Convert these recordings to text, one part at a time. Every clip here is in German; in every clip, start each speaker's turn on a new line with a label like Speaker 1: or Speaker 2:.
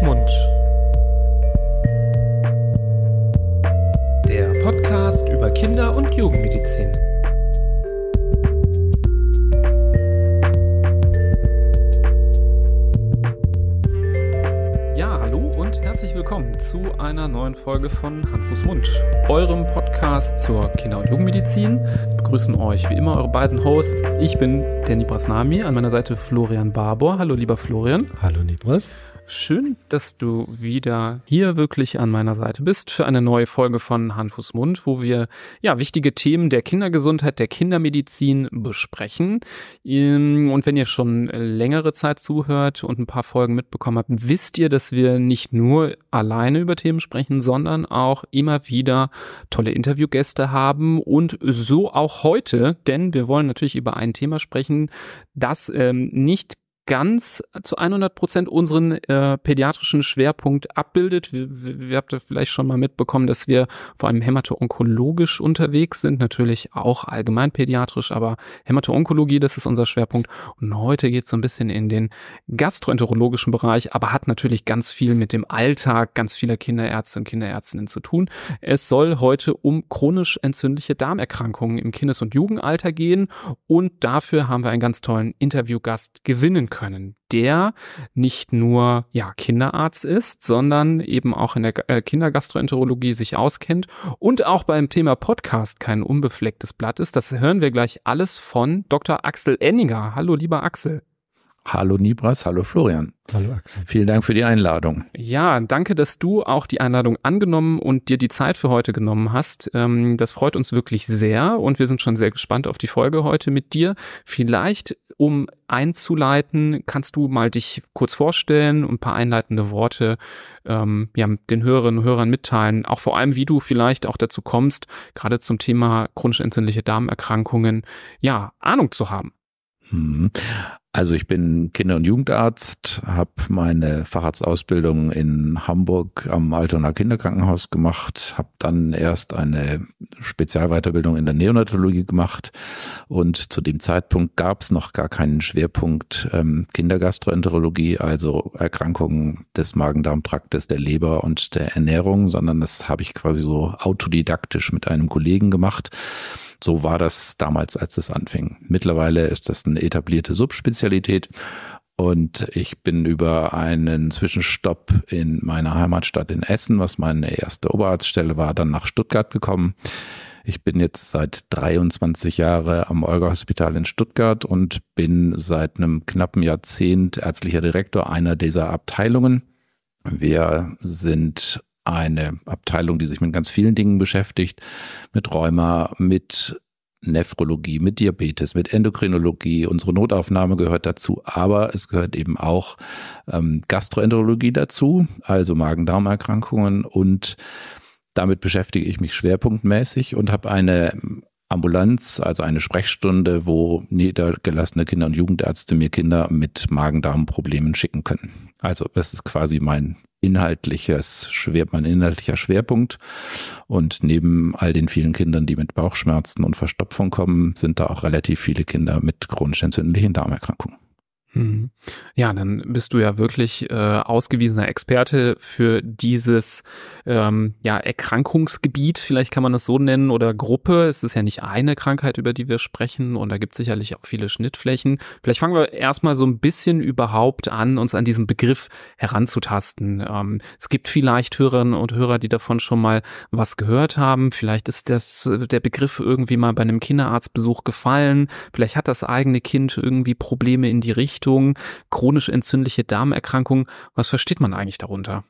Speaker 1: Mund. Der Podcast über Kinder- und Jugendmedizin. Ja, hallo und herzlich willkommen zu einer neuen Folge von Hand, Fuß, Mund, eurem Podcast zur Kinder- und Jugendmedizin. Wir begrüßen euch wie immer eure beiden Hosts. Ich bin der Nibras Nami, an meiner Seite Florian Barbour. Hallo, lieber Florian.
Speaker 2: Hallo Nibras.
Speaker 1: Schön, dass du wieder hier wirklich an meiner Seite bist für eine neue Folge von Hand, Mund, wo wir ja wichtige Themen der Kindergesundheit, der Kindermedizin besprechen. Ähm, und wenn ihr schon längere Zeit zuhört und ein paar Folgen mitbekommen habt, wisst ihr, dass wir nicht nur alleine über Themen sprechen, sondern auch immer wieder tolle Interviewgäste haben und so auch heute, denn wir wollen natürlich über ein Thema sprechen, das ähm, nicht ganz zu 100 Prozent unseren äh, pädiatrischen Schwerpunkt abbildet. Wir, wir, wir habt ihr vielleicht schon mal mitbekommen, dass wir vor allem hämato-onkologisch unterwegs sind, natürlich auch allgemein pädiatrisch, aber Hämato-Onkologie, das ist unser Schwerpunkt. Und heute geht es so ein bisschen in den gastroenterologischen Bereich, aber hat natürlich ganz viel mit dem Alltag ganz vieler Kinderärzte und Kinderärztinnen zu tun. Es soll heute um chronisch entzündliche Darmerkrankungen im Kindes- und Jugendalter gehen und dafür haben wir einen ganz tollen Interviewgast gewinnen können, der nicht nur ja Kinderarzt ist, sondern eben auch in der äh, Kindergastroenterologie sich auskennt und auch beim Thema Podcast kein unbeflecktes Blatt ist. Das hören wir gleich alles von Dr. Axel Enninger. Hallo, lieber Axel.
Speaker 3: Hallo Nibras, hallo Florian.
Speaker 2: Hallo Axel.
Speaker 3: Vielen Dank für die Einladung.
Speaker 1: Ja, danke, dass du auch die Einladung angenommen und dir die Zeit für heute genommen hast. Ähm, das freut uns wirklich sehr und wir sind schon sehr gespannt auf die Folge heute mit dir. Vielleicht, um einzuleiten, kannst du mal dich kurz vorstellen und ein paar einleitende Worte ähm, ja, den Hörerinnen und Hörern mitteilen. Auch vor allem, wie du vielleicht auch dazu kommst, gerade zum Thema chronisch entzündliche Darmerkrankungen, ja, Ahnung zu haben.
Speaker 3: Also ich bin Kinder- und Jugendarzt, habe meine Facharztausbildung in Hamburg am Alternaer Kinderkrankenhaus gemacht, habe dann erst eine Spezialweiterbildung in der Neonatologie gemacht und zu dem Zeitpunkt gab es noch gar keinen Schwerpunkt ähm, Kindergastroenterologie, also Erkrankungen des Magen-Darm-Traktes, der Leber und der Ernährung, sondern das habe ich quasi so autodidaktisch mit einem Kollegen gemacht. So war das damals, als es anfing. Mittlerweile ist das eine etablierte Subspezialität. Und ich bin über einen Zwischenstopp in meiner Heimatstadt in Essen, was meine erste Oberarztstelle war, dann nach Stuttgart gekommen. Ich bin jetzt seit 23 Jahren am Olga Hospital in Stuttgart und bin seit einem knappen Jahrzehnt ärztlicher Direktor einer dieser Abteilungen. Wir sind eine Abteilung, die sich mit ganz vielen Dingen beschäftigt, mit Rheuma, mit Nephrologie, mit Diabetes, mit Endokrinologie. Unsere Notaufnahme gehört dazu, aber es gehört eben auch ähm, Gastroenterologie dazu, also Magen-Darm-Erkrankungen und damit beschäftige ich mich schwerpunktmäßig und habe eine Ambulanz, also eine Sprechstunde, wo niedergelassene Kinder- und Jugendärzte mir Kinder mit Magen-Darm-Problemen schicken können. Also das ist quasi mein inhaltliches Schwer, mein inhaltlicher Schwerpunkt. Und neben all den vielen Kindern, die mit Bauchschmerzen und Verstopfung kommen, sind da auch relativ viele Kinder mit chronisch entzündlichen Darmerkrankungen.
Speaker 1: Mhm. Ja, dann bist du ja wirklich äh, ausgewiesener Experte für dieses ähm, ja, Erkrankungsgebiet, vielleicht kann man das so nennen, oder Gruppe. Es ist ja nicht eine Krankheit, über die wir sprechen, und da gibt es sicherlich auch viele Schnittflächen. Vielleicht fangen wir erstmal so ein bisschen überhaupt an, uns an diesem Begriff heranzutasten. Ähm, es gibt vielleicht Hörerinnen und Hörer, die davon schon mal was gehört haben. Vielleicht ist das der Begriff irgendwie mal bei einem Kinderarztbesuch gefallen. Vielleicht hat das eigene Kind irgendwie Probleme in die Richtung. Richtung chronisch entzündliche Darmerkrankung. Was versteht man eigentlich darunter?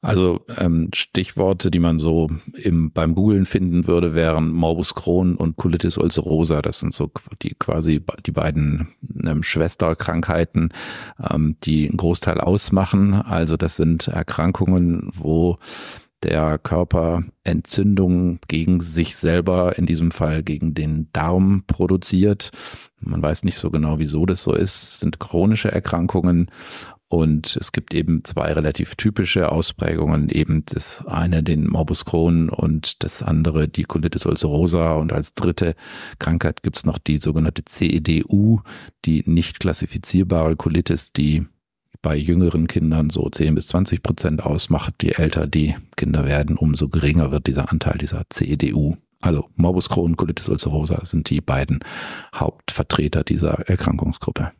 Speaker 3: Also ähm, Stichworte, die man so im, beim Googlen finden würde, wären Morbus Crohn und Colitis ulcerosa. Das sind so die quasi die beiden ähm, Schwesterkrankheiten, ähm, die einen Großteil ausmachen. Also das sind Erkrankungen, wo der Körper Entzündungen gegen sich selber, in diesem Fall gegen den Darm produziert. Man weiß nicht so genau, wieso das so ist. Es sind chronische Erkrankungen und es gibt eben zwei relativ typische Ausprägungen, eben das eine den Morbus Crohn und das andere die Colitis ulcerosa und als dritte Krankheit gibt es noch die sogenannte CEDU, die nicht klassifizierbare Colitis, die bei jüngeren Kindern so 10 bis 20 Prozent ausmacht. Je älter die Kinder werden, umso geringer wird dieser Anteil dieser CEDU. Also Morbus Crohn, Colitis ulcerosa sind die beiden Hauptvertreter dieser Erkrankungsgruppe.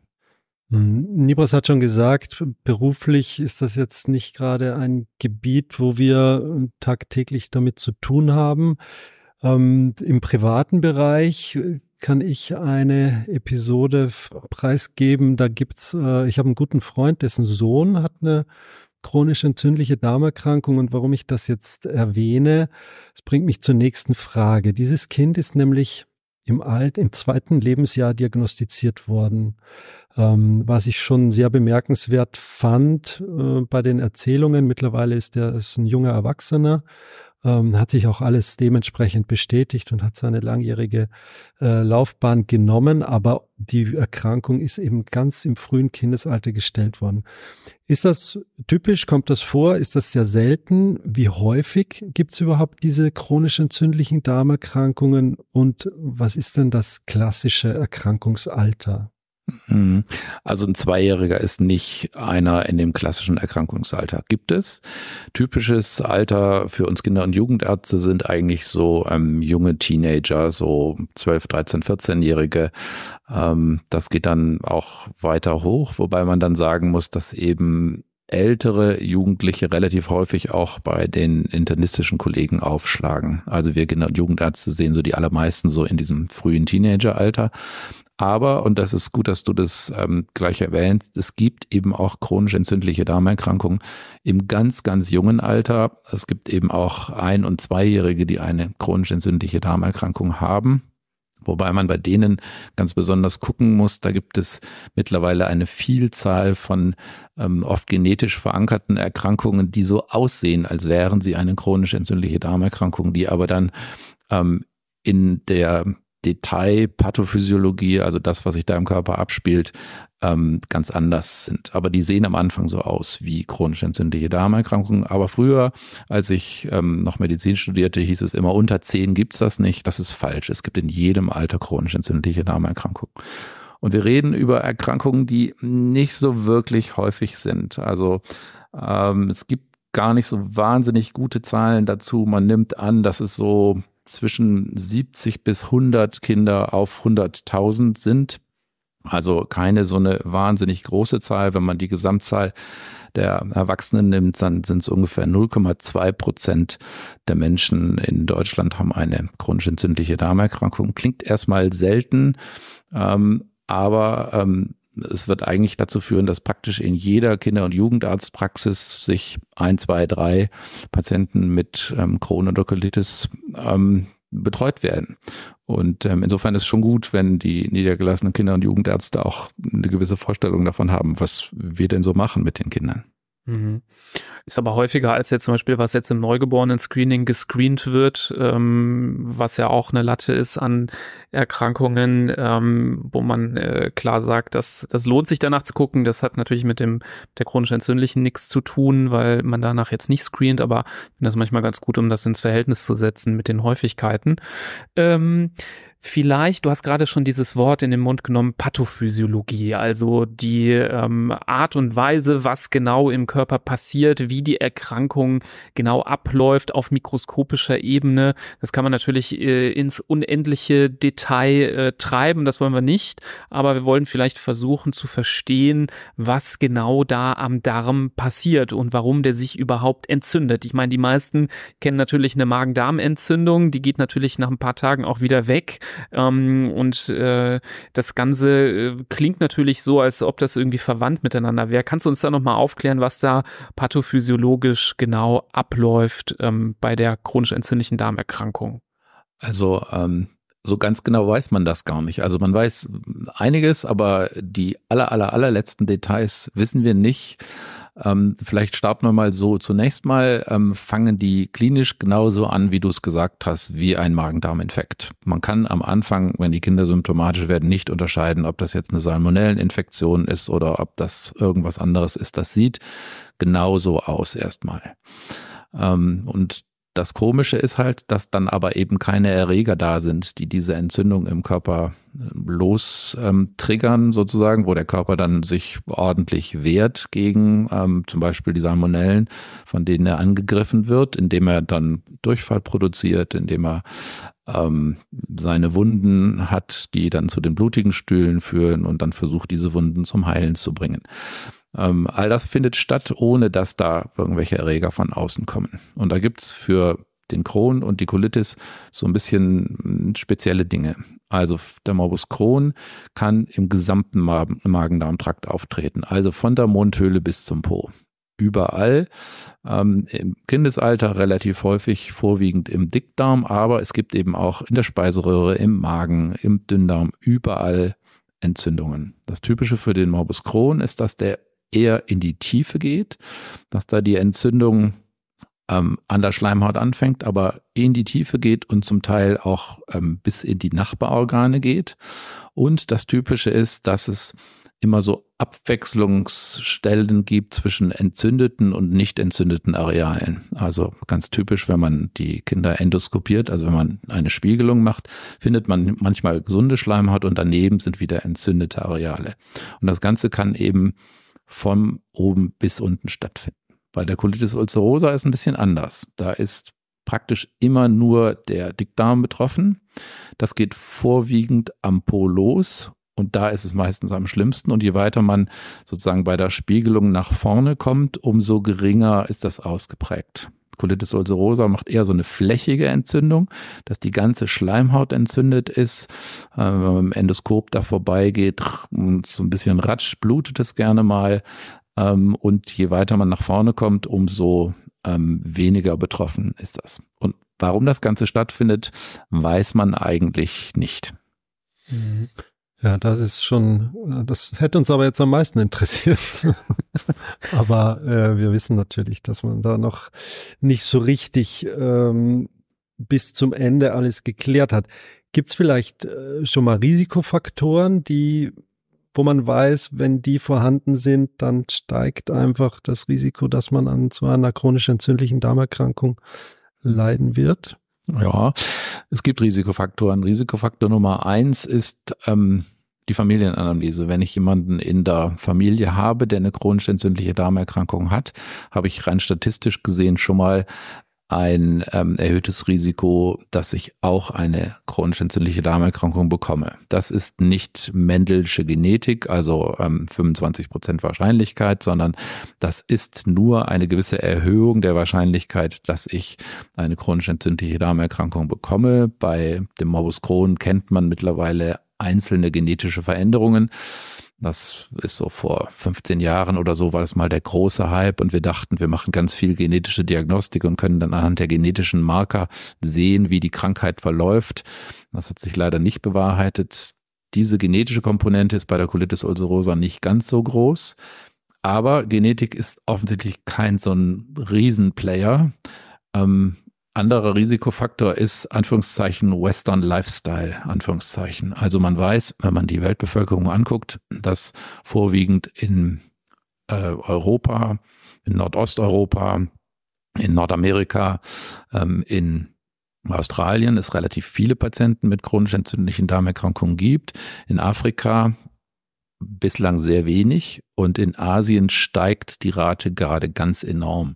Speaker 2: Hm, Nibras hat schon gesagt, beruflich ist das jetzt nicht gerade ein Gebiet, wo wir tagtäglich damit zu tun haben. Ähm, Im privaten Bereich kann ich eine Episode preisgeben. Da gibt's, äh, ich habe einen guten Freund, dessen Sohn hat eine chronisch entzündliche Darmerkrankung und warum ich das jetzt erwähne, es bringt mich zur nächsten Frage. Dieses Kind ist nämlich im Alt, im zweiten Lebensjahr diagnostiziert worden. Ähm, was ich schon sehr bemerkenswert fand äh, bei den Erzählungen. Mittlerweile ist er ist ein junger Erwachsener ähm, hat sich auch alles dementsprechend bestätigt und hat seine langjährige äh, Laufbahn genommen, aber die Erkrankung ist eben ganz im frühen Kindesalter gestellt worden. Ist das typisch? Kommt das vor? Ist das sehr selten? Wie häufig gibt es überhaupt diese chronisch entzündlichen Darmerkrankungen und was ist denn das klassische Erkrankungsalter?
Speaker 3: Mhm. Also ein Zweijähriger ist nicht einer in dem klassischen Erkrankungsalter. Gibt es. Typisches Alter für uns Kinder- und Jugendärzte sind eigentlich so ähm, junge Teenager, so 12, 13, 14-Jährige. Ähm, das geht dann auch weiter hoch, wobei man dann sagen muss, dass eben ältere Jugendliche relativ häufig auch bei den internistischen Kollegen aufschlagen. Also wir Kinder- und Jugendärzte sehen so die allermeisten so in diesem frühen Teenageralter. Aber, und das ist gut, dass du das ähm, gleich erwähnst, es gibt eben auch chronisch entzündliche Darmerkrankungen im ganz, ganz jungen Alter. Es gibt eben auch ein- und zweijährige, die eine chronisch entzündliche Darmerkrankung haben. Wobei man bei denen ganz besonders gucken muss, da gibt es mittlerweile eine Vielzahl von ähm, oft genetisch verankerten Erkrankungen, die so aussehen, als wären sie eine chronisch entzündliche Darmerkrankung, die aber dann ähm, in der Detailpathophysiologie, also das, was sich da im Körper abspielt, ähm, ganz anders sind. Aber die sehen am Anfang so aus wie chronisch entzündliche Darmerkrankungen. Aber früher, als ich ähm, noch Medizin studierte, hieß es immer, unter zehn gibt's das nicht. Das ist falsch. Es gibt in jedem Alter chronisch entzündliche Darmerkrankungen. Und wir reden über Erkrankungen, die nicht so wirklich häufig sind. Also ähm, es gibt gar nicht so wahnsinnig gute Zahlen dazu. Man nimmt an, dass es so zwischen 70 bis 100 Kinder auf 100.000 sind. Also keine so eine wahnsinnig große Zahl. Wenn man die Gesamtzahl der Erwachsenen nimmt, dann sind es ungefähr 0,2 Prozent der Menschen in Deutschland haben eine chronisch entzündliche Darmerkrankung. Klingt erstmal selten, ähm, aber ähm, es wird eigentlich dazu führen, dass praktisch in jeder Kinder- und Jugendarztpraxis sich ein, zwei, drei Patienten mit ähm, Crohn oder Colitis ähm, betreut werden. Und ähm, insofern ist schon gut, wenn die niedergelassenen Kinder- und Jugendärzte auch eine gewisse Vorstellung davon haben, was wir denn so machen mit den Kindern.
Speaker 1: Mhm. Ist aber häufiger als jetzt zum Beispiel, was jetzt im Neugeborenen-Screening gescreent wird, ähm, was ja auch eine Latte ist an Erkrankungen, ähm, wo man äh, klar sagt, dass das lohnt sich danach zu gucken. Das hat natürlich mit dem der chronisch entzündlichen nichts zu tun, weil man danach jetzt nicht screent, aber ich finde das manchmal ganz gut, um das ins Verhältnis zu setzen mit den Häufigkeiten. Ähm, Vielleicht, du hast gerade schon dieses Wort in den Mund genommen, Pathophysiologie, also die ähm, Art und Weise, was genau im Körper passiert, wie die Erkrankung genau abläuft auf mikroskopischer Ebene. Das kann man natürlich äh, ins unendliche Detail äh, treiben, das wollen wir nicht, aber wir wollen vielleicht versuchen zu verstehen, was genau da am Darm passiert und warum der sich überhaupt entzündet. Ich meine, die meisten kennen natürlich eine Magen-Darm-Entzündung, die geht natürlich nach ein paar Tagen auch wieder weg. Ähm, und äh, das Ganze äh, klingt natürlich so, als ob das irgendwie verwandt miteinander wäre. Kannst du uns da nochmal aufklären, was da pathophysiologisch genau abläuft ähm, bei der chronisch entzündlichen Darmerkrankung?
Speaker 3: Also ähm, so ganz genau weiß man das gar nicht. Also man weiß einiges, aber die aller, aller, allerletzten Details wissen wir nicht. Ähm, vielleicht starten wir mal so. Zunächst mal ähm, fangen die klinisch genauso an, wie du es gesagt hast, wie ein Magen-Darm-Infekt. Man kann am Anfang, wenn die Kinder symptomatisch werden, nicht unterscheiden, ob das jetzt eine Salmonelleninfektion ist oder ob das irgendwas anderes ist. Das sieht genauso aus erstmal. Ähm, und das Komische ist halt, dass dann aber eben keine Erreger da sind, die diese Entzündung im Körper äh, los ähm, triggern sozusagen, wo der Körper dann sich ordentlich wehrt gegen ähm, zum Beispiel die Salmonellen, von denen er angegriffen wird, indem er dann Durchfall produziert, indem er ähm, seine Wunden hat, die dann zu den blutigen Stühlen führen und dann versucht, diese Wunden zum Heilen zu bringen. Ähm, all das findet statt, ohne dass da irgendwelche Erreger von außen kommen. Und da gibt's für den Crohn und die Colitis so ein bisschen hm, spezielle Dinge. Also der Morbus Crohn kann im gesamten Magen-Darm-Trakt auftreten, also von der Mundhöhle bis zum Po. Überall, ähm, im Kindesalter relativ häufig vorwiegend im Dickdarm, aber es gibt eben auch in der Speiseröhre, im Magen, im Dünndarm, überall Entzündungen. Das Typische für den Morbus Crohn ist, dass der eher in die Tiefe geht, dass da die Entzündung ähm, an der Schleimhaut anfängt, aber in die Tiefe geht und zum Teil auch ähm, bis in die Nachbarorgane geht. Und das Typische ist, dass es immer so Abwechslungsstellen gibt zwischen entzündeten und nicht entzündeten Arealen. Also ganz typisch, wenn man die Kinder endoskopiert, also wenn man eine Spiegelung macht, findet man manchmal gesunde Schleimhaut und daneben sind wieder entzündete Areale. Und das Ganze kann eben von oben bis unten stattfinden. Bei der Colitis ulcerosa ist ein bisschen anders. Da ist praktisch immer nur der Dickdarm betroffen. Das geht vorwiegend am Po los und da ist es meistens am schlimmsten. Und je weiter man sozusagen bei der Spiegelung nach vorne kommt, umso geringer ist das ausgeprägt. Colitis ulcerosa macht eher so eine flächige Entzündung, dass die ganze Schleimhaut entzündet ist. Äh, wenn man im Endoskop da vorbeigeht und so ein bisschen ratscht, blutet es gerne mal. Ähm, und je weiter man nach vorne kommt, umso ähm, weniger betroffen ist das. Und warum das Ganze stattfindet, weiß man eigentlich nicht.
Speaker 2: Mhm. Ja, das ist schon, das hätte uns aber jetzt am meisten interessiert. aber äh, wir wissen natürlich, dass man da noch nicht so richtig ähm, bis zum Ende alles geklärt hat. Gibt es vielleicht äh, schon mal Risikofaktoren, die, wo man weiß, wenn die vorhanden sind, dann steigt einfach das Risiko, dass man an so einer chronisch entzündlichen Darmerkrankung leiden wird?
Speaker 3: Ja, es gibt Risikofaktoren. Risikofaktor Nummer eins ist ähm, die Familienanalyse. Wenn ich jemanden in der Familie habe, der eine chronisch entzündliche Darmerkrankung hat, habe ich rein statistisch gesehen schon mal ein ähm, erhöhtes Risiko, dass ich auch eine chronisch entzündliche Darmerkrankung bekomme. Das ist nicht Mendelsche Genetik, also ähm, 25 Prozent Wahrscheinlichkeit, sondern das ist nur eine gewisse Erhöhung der Wahrscheinlichkeit, dass ich eine chronisch entzündliche Darmerkrankung bekomme. Bei dem Morbus Crohn kennt man mittlerweile einzelne genetische Veränderungen. Das ist so vor 15 Jahren oder so war das mal der große Hype und wir dachten, wir machen ganz viel genetische Diagnostik und können dann anhand der genetischen Marker sehen, wie die Krankheit verläuft. Das hat sich leider nicht bewahrheitet. Diese genetische Komponente ist bei der Colitis ulcerosa nicht ganz so groß, aber Genetik ist offensichtlich kein so ein Riesenplayer. Ähm, anderer Risikofaktor ist Anführungszeichen Western Lifestyle, Anführungszeichen. Also man weiß, wenn man die Weltbevölkerung anguckt, dass vorwiegend in äh, Europa, in Nordosteuropa, in Nordamerika, ähm, in Australien es relativ viele Patienten mit chronisch entzündlichen Darmerkrankungen gibt. In Afrika bislang sehr wenig und in Asien steigt die Rate gerade ganz enorm.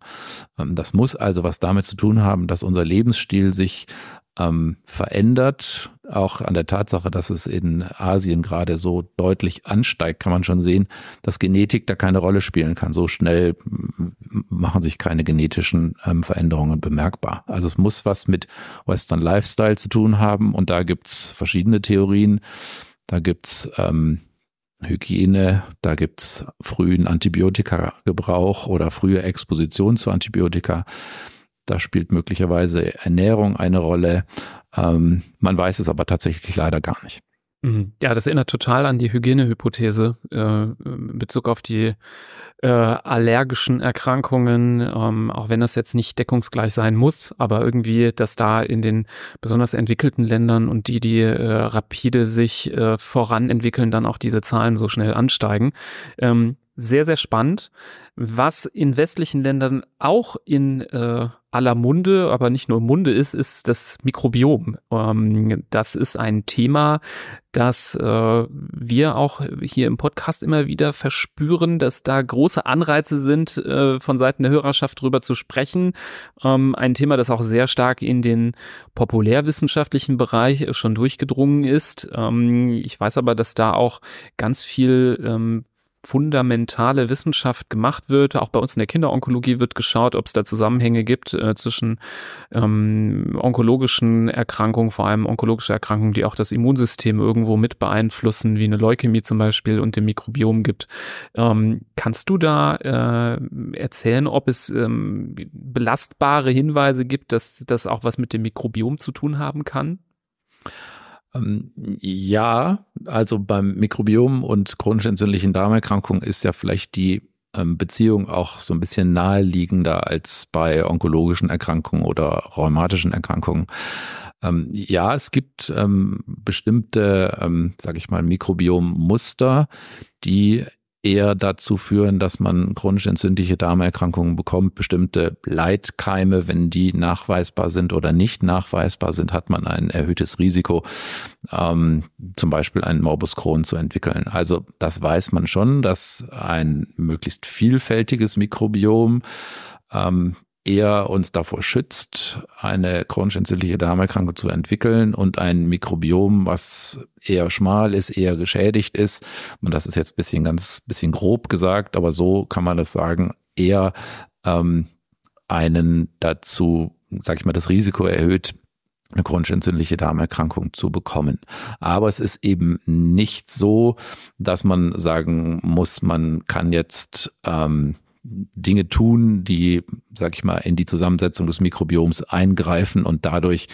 Speaker 3: Ähm, das muss also was damit zu tun haben, dass unser Lebensstil sich ähm, verändert. Auch an der Tatsache, dass es in Asien gerade so deutlich ansteigt, kann man schon sehen, dass Genetik da keine Rolle spielen kann. So schnell machen sich keine genetischen ähm, Veränderungen bemerkbar. Also es muss was mit Western Lifestyle zu tun haben und da gibt's verschiedene Theorien. Da gibt's ähm, Hygiene, da gibt's frühen Antibiotika-Gebrauch oder frühe Exposition zu Antibiotika. Da spielt möglicherweise Ernährung eine Rolle. Ähm, man weiß es aber tatsächlich leider gar nicht.
Speaker 1: Mhm. Ja, das erinnert total an die Hygienehypothese äh, in Bezug auf die äh, allergischen Erkrankungen, ähm, auch wenn das jetzt nicht deckungsgleich sein muss, aber irgendwie, dass da in den besonders entwickelten Ländern und die, die äh, rapide sich äh, voran entwickeln, dann auch diese Zahlen so schnell ansteigen. Ähm, sehr, sehr spannend. Was in westlichen Ländern auch in äh, aller Munde, aber nicht nur Munde ist, ist das Mikrobiom. Ähm, das ist ein Thema, das äh, wir auch hier im Podcast immer wieder verspüren, dass da große Anreize sind, äh, von Seiten der Hörerschaft drüber zu sprechen. Ähm, ein Thema, das auch sehr stark in den populärwissenschaftlichen Bereich schon durchgedrungen ist. Ähm, ich weiß aber, dass da auch ganz viel ähm, fundamentale Wissenschaft gemacht wird. Auch bei uns in der Kinderonkologie wird geschaut, ob es da Zusammenhänge gibt äh, zwischen ähm, onkologischen Erkrankungen, vor allem onkologische Erkrankungen, die auch das Immunsystem irgendwo mit beeinflussen, wie eine Leukämie zum Beispiel und dem Mikrobiom gibt. Ähm, kannst du da äh, erzählen, ob es ähm, belastbare Hinweise gibt, dass das auch was mit dem Mikrobiom zu tun haben kann?
Speaker 3: Ähm, ja, also beim Mikrobiom und chronisch entzündlichen Darmerkrankungen ist ja vielleicht die ähm, Beziehung auch so ein bisschen naheliegender als bei onkologischen Erkrankungen oder rheumatischen Erkrankungen. Ähm, ja, es gibt bestimmte, sage ich mal, Mikrobiommuster, die eher dazu führen, dass man chronisch entzündliche Darmerkrankungen bekommt. Bestimmte Leitkeime, wenn die nachweisbar sind oder nicht nachweisbar sind, hat man ein erhöhtes Risiko, ähm, zum Beispiel einen Morbus Crohn zu entwickeln. Also das weiß man schon, dass ein möglichst vielfältiges Mikrobiom ähm, eher uns davor schützt, eine chronisch entzündliche Darmerkrankung zu entwickeln und ein Mikrobiom, was eher schmal ist, eher geschädigt ist. Und das ist jetzt bisschen ganz bisschen grob gesagt, aber so kann man das sagen, eher ähm, einen dazu, sag ich mal, das Risiko erhöht, eine chronisch entzündliche Darmerkrankung zu bekommen. Aber es ist eben nicht so, dass man sagen muss, man kann jetzt ähm, Dinge tun, die, sag ich mal, in die Zusammensetzung des Mikrobioms eingreifen und dadurch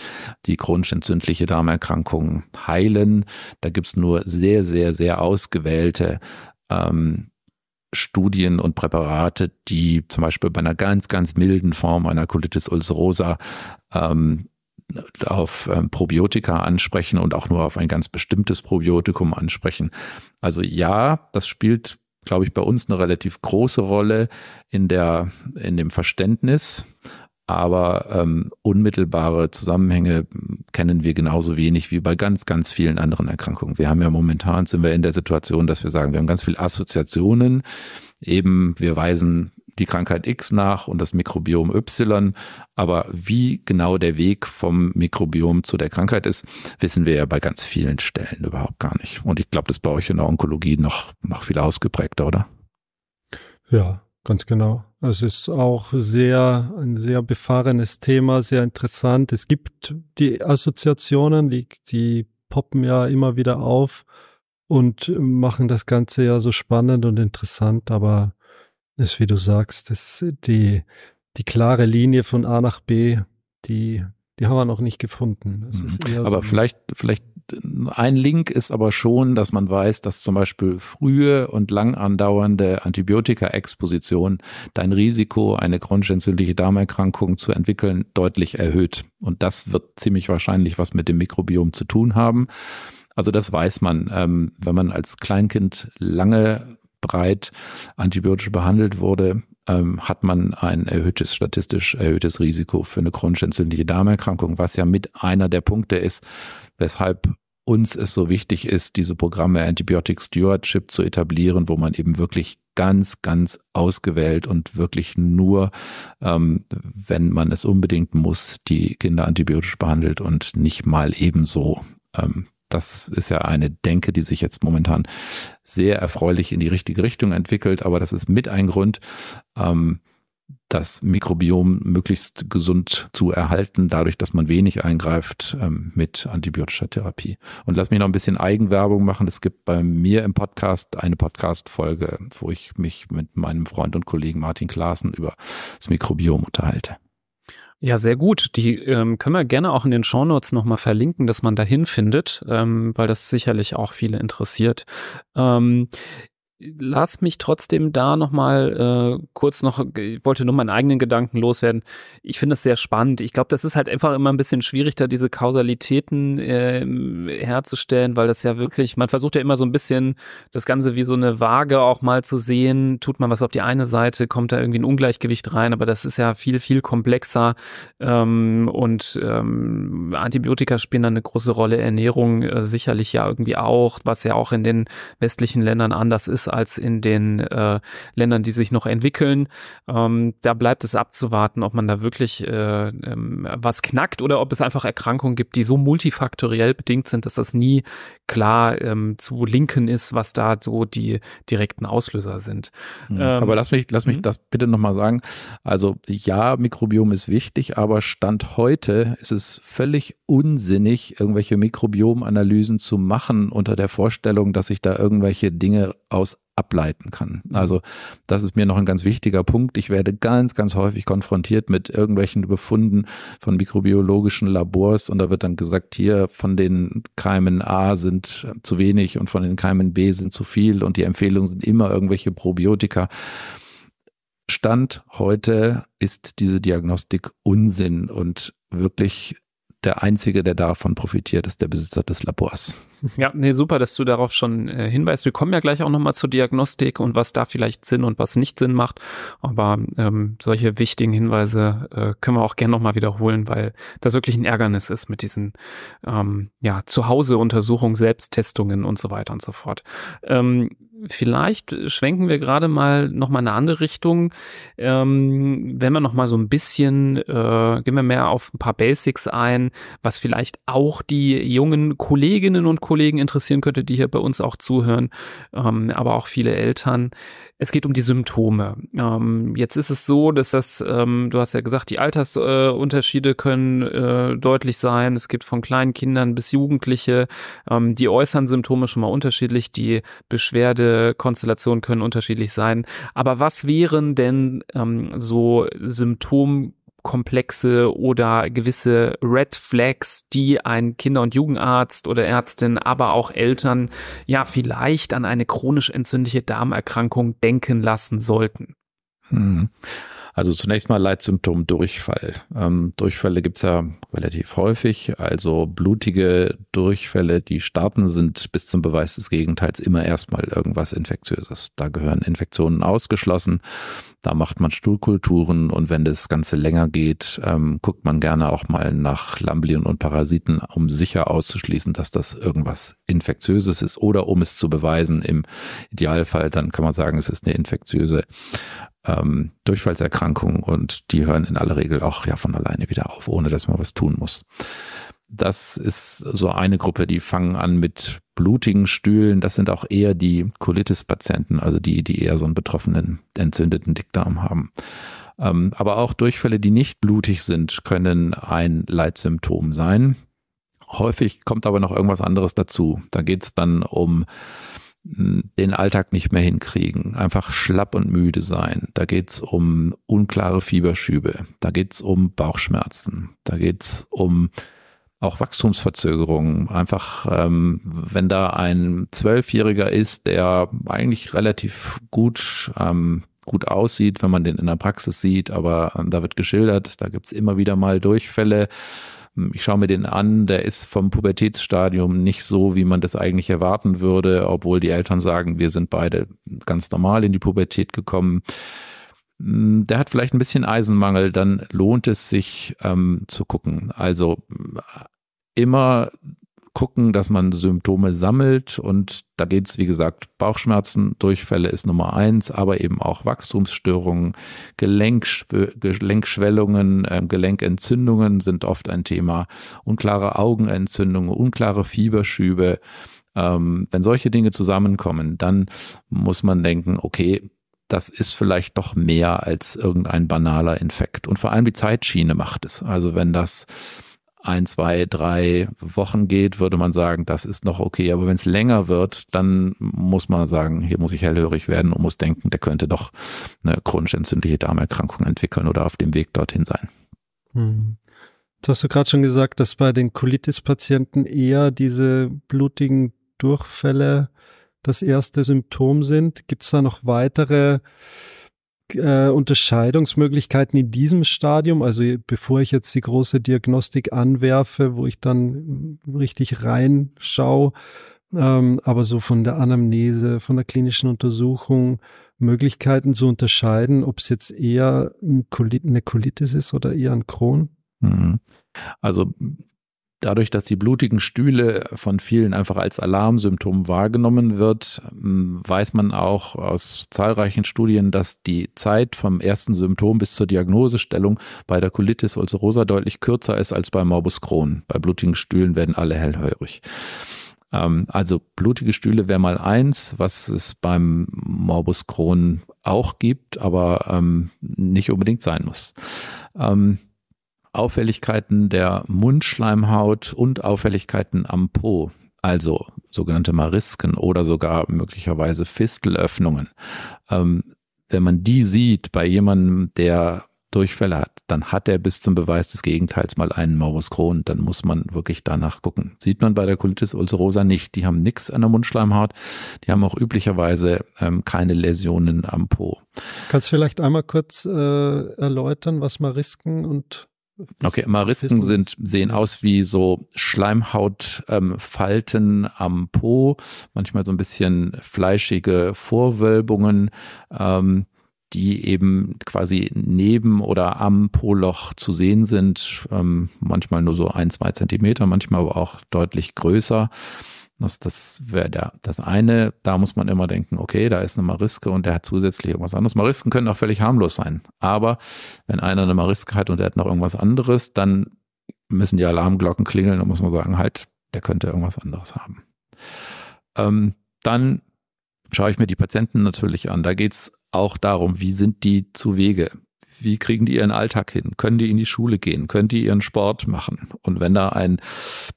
Speaker 3: die chronisch entzündliche Darmerkrankung heilen. Da gibt's nur sehr, sehr, sehr ausgewählte ähm, Studien und Präparate, die zum Beispiel bei einer ganz, ganz milden Form einer Colitis ulcerosa ähm, auf ähm, Probiotika ansprechen und auch nur auf ein ganz bestimmtes Probiotikum ansprechen. Also ja, das spielt glaube ich, bei uns eine relativ große Rolle in der, in dem Verständnis. Aber ähm, unmittelbare Zusammenhänge kennen wir genauso wenig wie bei ganz, ganz vielen anderen Erkrankungen. Wir haben ja momentan sind wir in der Situation, dass wir sagen, wir haben ganz viele Assoziationen. Eben, wir weisen die Krankheit X nach und das Mikrobiom Y. Aber wie genau der Weg vom Mikrobiom zu der Krankheit ist, wissen wir ja bei ganz vielen Stellen überhaupt gar nicht. Und ich glaube, das bei euch in der Onkologie noch, noch viel ausgeprägter, oder?
Speaker 2: Ja, ganz genau. Es ist auch sehr, ein sehr befahrenes Thema, sehr interessant. Es gibt die Assoziationen, die, die poppen ja immer wieder auf und machen das Ganze ja so spannend und interessant, aber ist, wie du sagst, das, die, die klare Linie von A nach B, die, die haben wir noch nicht gefunden.
Speaker 3: Mhm. aber so vielleicht, vielleicht ein Link ist aber schon, dass man weiß, dass zum Beispiel frühe und lang andauernde Antibiotika-Exposition dein Risiko, eine chronisch entzündliche Darmerkrankung zu entwickeln, deutlich erhöht. Und das wird ziemlich wahrscheinlich was mit dem Mikrobiom zu tun haben. Also das weiß man. Ähm, wenn man als Kleinkind lange breit antibiotisch behandelt wurde, ähm, hat man ein erhöhtes, statistisch erhöhtes Risiko für eine chronisch entzündliche Darmerkrankung, was ja mit einer der Punkte ist, weshalb uns es so wichtig ist, diese Programme Antibiotic Stewardship zu etablieren, wo man eben wirklich ganz, ganz ausgewählt und wirklich nur, ähm, wenn man es unbedingt muss, die Kinder antibiotisch behandelt und nicht mal ebenso ähm, das ist ja eine Denke, die sich jetzt momentan sehr erfreulich in die richtige Richtung entwickelt. Aber das ist mit ein Grund, ähm, das Mikrobiom möglichst gesund zu erhalten, dadurch, dass man wenig eingreift ähm, mit antibiotischer Therapie. Und lass mich noch ein bisschen Eigenwerbung machen. Es gibt bei mir im Podcast eine Podcast-Folge, wo ich mich mit meinem Freund und Kollegen Martin Klaassen über das Mikrobiom unterhalte.
Speaker 1: Ja, sehr gut. Die ähm, können wir gerne auch in den Shownotes nochmal verlinken, dass man dahin findet, ähm, weil das sicherlich auch viele interessiert. Ähm, lass mich trotzdem da nochmal äh, kurz noch, ich wollte nur meinen eigenen Gedanken loswerden. Ich finde es sehr spannend. Ich glaube, das ist halt einfach immer ein bisschen schwierig, da diese Kausalitäten äh, herzustellen, weil das ja wirklich, man versucht ja immer so ein bisschen das Ganze wie so eine Waage auch mal zu sehen. Tut man was auf die eine Seite, kommt da irgendwie ein Ungleichgewicht rein, aber das ist ja viel, viel komplexer ähm, und ähm, Antibiotika spielen da eine große Rolle, Ernährung äh, sicherlich ja irgendwie auch, was ja auch in den westlichen Ländern anders ist als in den äh, Ländern, die sich noch entwickeln. Ähm, da bleibt es abzuwarten, ob man da wirklich äh, ähm, was knackt oder ob es einfach Erkrankungen gibt, die so multifaktoriell bedingt sind, dass das nie klar ähm, zu linken ist, was da so die direkten Auslöser sind.
Speaker 3: Mhm. aber lass mich, lass mich mhm. das bitte nochmal sagen. Also ja, Mikrobiom ist wichtig, aber Stand heute ist es völlig unsinnig, irgendwelche Mikrobiomanalysen zu machen unter der Vorstellung, dass ich da irgendwelche Dinge aus ableiten kann. Also das ist mir noch ein ganz wichtiger Punkt. Ich werde ganz, ganz häufig konfrontiert mit irgendwelchen Befunden von mikrobiologischen Labors und da wird dann gesagt, hier von den Keimen A sind zu wenig und von den Keimen B sind zu viel und die Empfehlungen sind immer irgendwelche Probiotika. Stand heute ist diese Diagnostik Unsinn und wirklich der Einzige, der davon profitiert, ist der Besitzer des Labors.
Speaker 1: Ja, nee, super, dass du darauf schon äh, hinweist. Wir kommen ja gleich auch nochmal zur Diagnostik und was da vielleicht Sinn und was nicht Sinn macht. Aber ähm, solche wichtigen Hinweise äh, können wir auch gerne nochmal wiederholen, weil das wirklich ein Ärgernis ist mit diesen ähm, ja, Zuhause-Untersuchungen, Selbsttestungen und so weiter und so fort. Ähm, vielleicht schwenken wir gerade mal noch mal eine andere Richtung. Ähm, wenn wir noch mal so ein bisschen, äh, gehen wir mehr auf ein paar Basics ein, was vielleicht auch die jungen Kolleginnen und Kollegen interessieren könnte, die hier bei uns auch zuhören, ähm, aber auch viele Eltern. Es geht um die Symptome. Ähm, jetzt ist es so, dass das, ähm, du hast ja gesagt, die Altersunterschiede äh, können äh, deutlich sein. Es gibt von kleinen Kindern bis Jugendliche. Ähm, die äußeren Symptome schon mal unterschiedlich. Die Beschwerdekonstellationen können unterschiedlich sein. Aber was wären denn ähm, so Symptom Komplexe oder gewisse Red Flags, die ein Kinder- und Jugendarzt oder Ärztin, aber auch Eltern ja vielleicht an eine chronisch entzündliche Darmerkrankung denken lassen sollten.
Speaker 3: Hm. Also zunächst mal Leitsymptom Durchfall. Ähm, Durchfälle gibt's ja relativ häufig, also blutige Durchfälle, die starten, sind bis zum Beweis des Gegenteils immer erstmal irgendwas Infektiöses. Da gehören Infektionen ausgeschlossen. Da macht man Stuhlkulturen und wenn das Ganze länger geht, ähm, guckt man gerne auch mal nach Lamblien und Parasiten, um sicher auszuschließen, dass das irgendwas Infektiöses ist oder um es zu beweisen. Im Idealfall, dann kann man sagen, es ist eine infektiöse ähm, Durchfallserkrankung und die hören in aller Regel auch ja von alleine wieder auf, ohne dass man was tun muss. Das ist so eine Gruppe, die fangen an mit blutigen Stühlen. Das sind auch eher die Colitis-Patienten, also die, die eher so einen betroffenen, entzündeten Dickdarm haben. Ähm, aber auch Durchfälle, die nicht blutig sind, können ein Leitsymptom sein. Häufig kommt aber noch irgendwas anderes dazu. Da geht es dann um den Alltag nicht mehr hinkriegen, einfach schlapp und müde sein. Da geht's um unklare Fieberschübe, da geht's um Bauchschmerzen, da geht's um auch Wachstumsverzögerungen. Einfach, ähm, wenn da ein Zwölfjähriger ist, der eigentlich relativ gut ähm, gut aussieht, wenn man den in der Praxis sieht, aber äh, da wird geschildert, da gibt's immer wieder mal Durchfälle ich schaue mir den an, der ist vom Pubertätsstadium nicht so, wie man das eigentlich erwarten würde, obwohl die Eltern sagen, wir sind beide ganz normal in die Pubertät gekommen. Hm, der hat vielleicht ein bisschen Eisenmangel, dann lohnt es sich ähm, zu gucken. Also immer gucken, dass man Symptome sammelt und da geht es, wie gesagt, Bauchschmerzen, Durchfälle ist Nummer eins, aber eben auch Wachstumsstörungen, Gelenksch Gelenkschwellungen, äh, Gelenkentzündungen sind oft ein Thema, unklare Augenentzündungen, unklare Fieberschübe. Ähm, wenn solche Dinge zusammenkommen, dann muss man denken, okay, das ist vielleicht doch mehr als irgendein banaler Infekt. Und vor allem die Zeitschiene macht es. Also wenn das ein, zwei, drei Wochen geht, würde man sagen, das ist noch okay. Aber wenn es länger wird, dann muss man sagen, hier muss ich hellhörig werden und muss denken, der könnte doch eine chronisch entzündliche Darmerkrankung entwickeln oder auf dem Weg dorthin sein.
Speaker 2: Hm. Du hast du gerade schon gesagt, dass bei den Colitis-Patienten eher diese blutigen Durchfälle das erste Symptom sind. Gibt es da noch weitere äh, Unterscheidungsmöglichkeiten in diesem Stadium? Also bevor ich jetzt die große Diagnostik anwerfe, wo ich dann richtig reinschaue, ähm, aber so von der Anamnese, von der klinischen Untersuchung, Möglichkeiten zu unterscheiden, ob es jetzt eher eine Colitis ist oder eher ein Crohn? Mhm.
Speaker 3: Also dadurch, dass die blutigen Stühle von vielen einfach als Alarmsymptom wahrgenommen wird, weiß man auch aus zahlreichen Studien, dass die Zeit vom ersten Symptom bis zur Diagnosestellung bei der Colitis ulcerosa deutlich kürzer ist als bei Morbus Crohn. Bei blutigen Stühlen werden alle hellhörig. Ähm, also blutige Stühle wäre mal eins, was es beim Morbus Crohn auch gibt, aber ähm, nicht unbedingt sein muss. Ähm, Auffälligkeiten der Mundschleimhaut und Auffälligkeiten am Po, also sogenannte Marisken oder sogar möglicherweise Fistelöffnungen. Ähm, wenn man die sieht bei jemandem, der Durchfälle hat, dann hat er bis zum Beweis des Gegenteils mal einen Morbus Crohn. Dann muss man wirklich danach gucken. Sieht man bei der Colitis ulcerosa nicht. Die haben nichts an der Mundschleimhaut. Die haben auch üblicherweise ähm, keine Läsionen am Po.
Speaker 2: Kannst du vielleicht einmal kurz äh, erläutern, was Marisken und
Speaker 3: Okay, Marisken sind, sehen aus wie so Schleimhautfalten ähm, am Po, manchmal so ein bisschen fleischige Vorwölbungen. Ähm, die eben quasi neben oder am Poloch zu sehen sind, ähm, manchmal nur so ein, zwei Zentimeter, manchmal aber auch deutlich größer. Das, das wäre der, das eine. Da muss man immer denken, okay, da ist eine Mariske und der hat zusätzlich irgendwas anderes. Marisken können auch völlig harmlos sein. Aber wenn einer eine Mariske hat und der hat noch irgendwas anderes, dann müssen die Alarmglocken klingeln und muss man sagen, halt, der könnte irgendwas anderes haben. Ähm, dann schaue ich mir die Patienten natürlich an. Da geht's auch darum, wie sind die zu Wege? Wie kriegen die ihren Alltag hin? Können die in die Schule gehen? Können die ihren Sport machen? Und wenn da ein,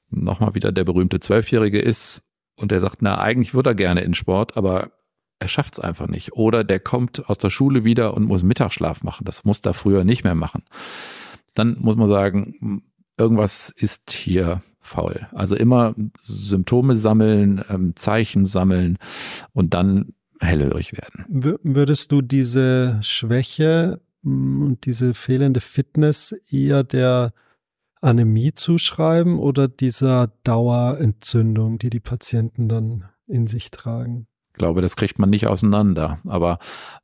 Speaker 3: nochmal wieder der berühmte Zwölfjährige ist und der sagt, na, eigentlich würde er gerne in Sport, aber er schafft es einfach nicht. Oder der kommt aus der Schule wieder und muss Mittagsschlaf machen. Das muss er früher nicht mehr machen. Dann muss man sagen, irgendwas ist hier faul. Also immer Symptome sammeln, ähm, Zeichen sammeln und dann hellhörig werden.
Speaker 2: Würdest du diese Schwäche und diese fehlende Fitness eher der Anämie zuschreiben oder dieser Dauerentzündung, die die Patienten dann in sich tragen?
Speaker 3: Ich glaube, das kriegt man nicht auseinander. Aber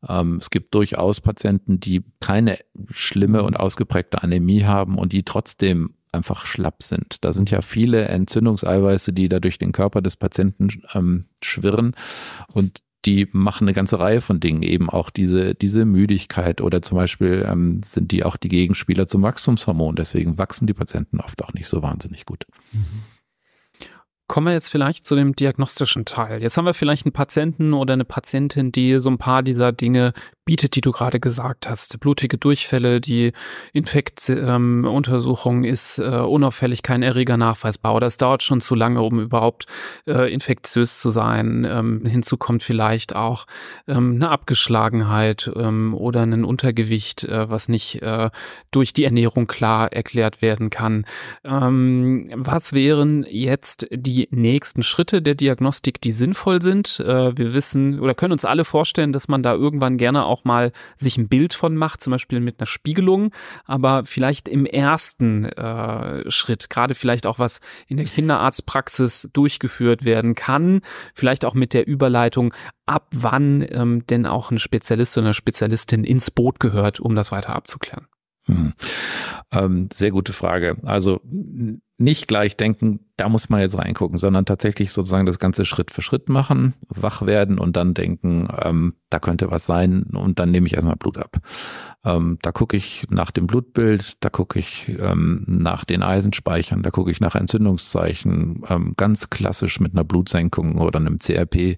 Speaker 3: ähm, es gibt durchaus Patienten, die keine schlimme und ausgeprägte Anämie haben und die trotzdem einfach schlapp sind. Da sind ja viele Entzündungseiweiße, die da durch den Körper des Patienten ähm, schwirren und die machen eine ganze Reihe von Dingen, eben auch diese, diese Müdigkeit oder zum Beispiel ähm, sind die auch die Gegenspieler zum Wachstumshormon. Deswegen wachsen die Patienten oft auch nicht so wahnsinnig gut. Mhm.
Speaker 1: Kommen wir jetzt vielleicht zu dem diagnostischen Teil. Jetzt haben wir vielleicht einen Patienten oder eine Patientin, die so ein paar dieser Dinge bietet, die du gerade gesagt hast. Blutige Durchfälle, die Infektuntersuchung ähm, ist äh, unauffällig kein Erreger nachweisbar es dauert schon zu lange, um überhaupt äh, infektiös zu sein. Ähm, hinzu kommt vielleicht auch ähm, eine Abgeschlagenheit ähm, oder ein Untergewicht, äh, was nicht äh, durch die Ernährung klar erklärt werden kann. Ähm, was wären jetzt die nächsten Schritte der Diagnostik, die sinnvoll sind? Äh, wir wissen oder können uns alle vorstellen, dass man da irgendwann gerne auch auch mal sich ein Bild von macht, zum Beispiel mit einer Spiegelung, aber vielleicht im ersten äh, Schritt, gerade vielleicht auch was in der Kinderarztpraxis durchgeführt werden kann, vielleicht auch mit der Überleitung, ab wann ähm, denn auch ein Spezialist oder eine Spezialistin ins Boot gehört, um das weiter abzuklären.
Speaker 3: Hm. Ähm, sehr gute Frage. Also nicht gleich denken, da muss man jetzt reingucken, sondern tatsächlich sozusagen das Ganze Schritt für Schritt machen, wach werden und dann denken, ähm, da könnte was sein und dann nehme ich erstmal Blut ab. Ähm, da gucke ich nach dem Blutbild, da gucke ich ähm, nach den Eisenspeichern, da gucke ich nach Entzündungszeichen, ähm, ganz klassisch mit einer Blutsenkung oder einem CRP.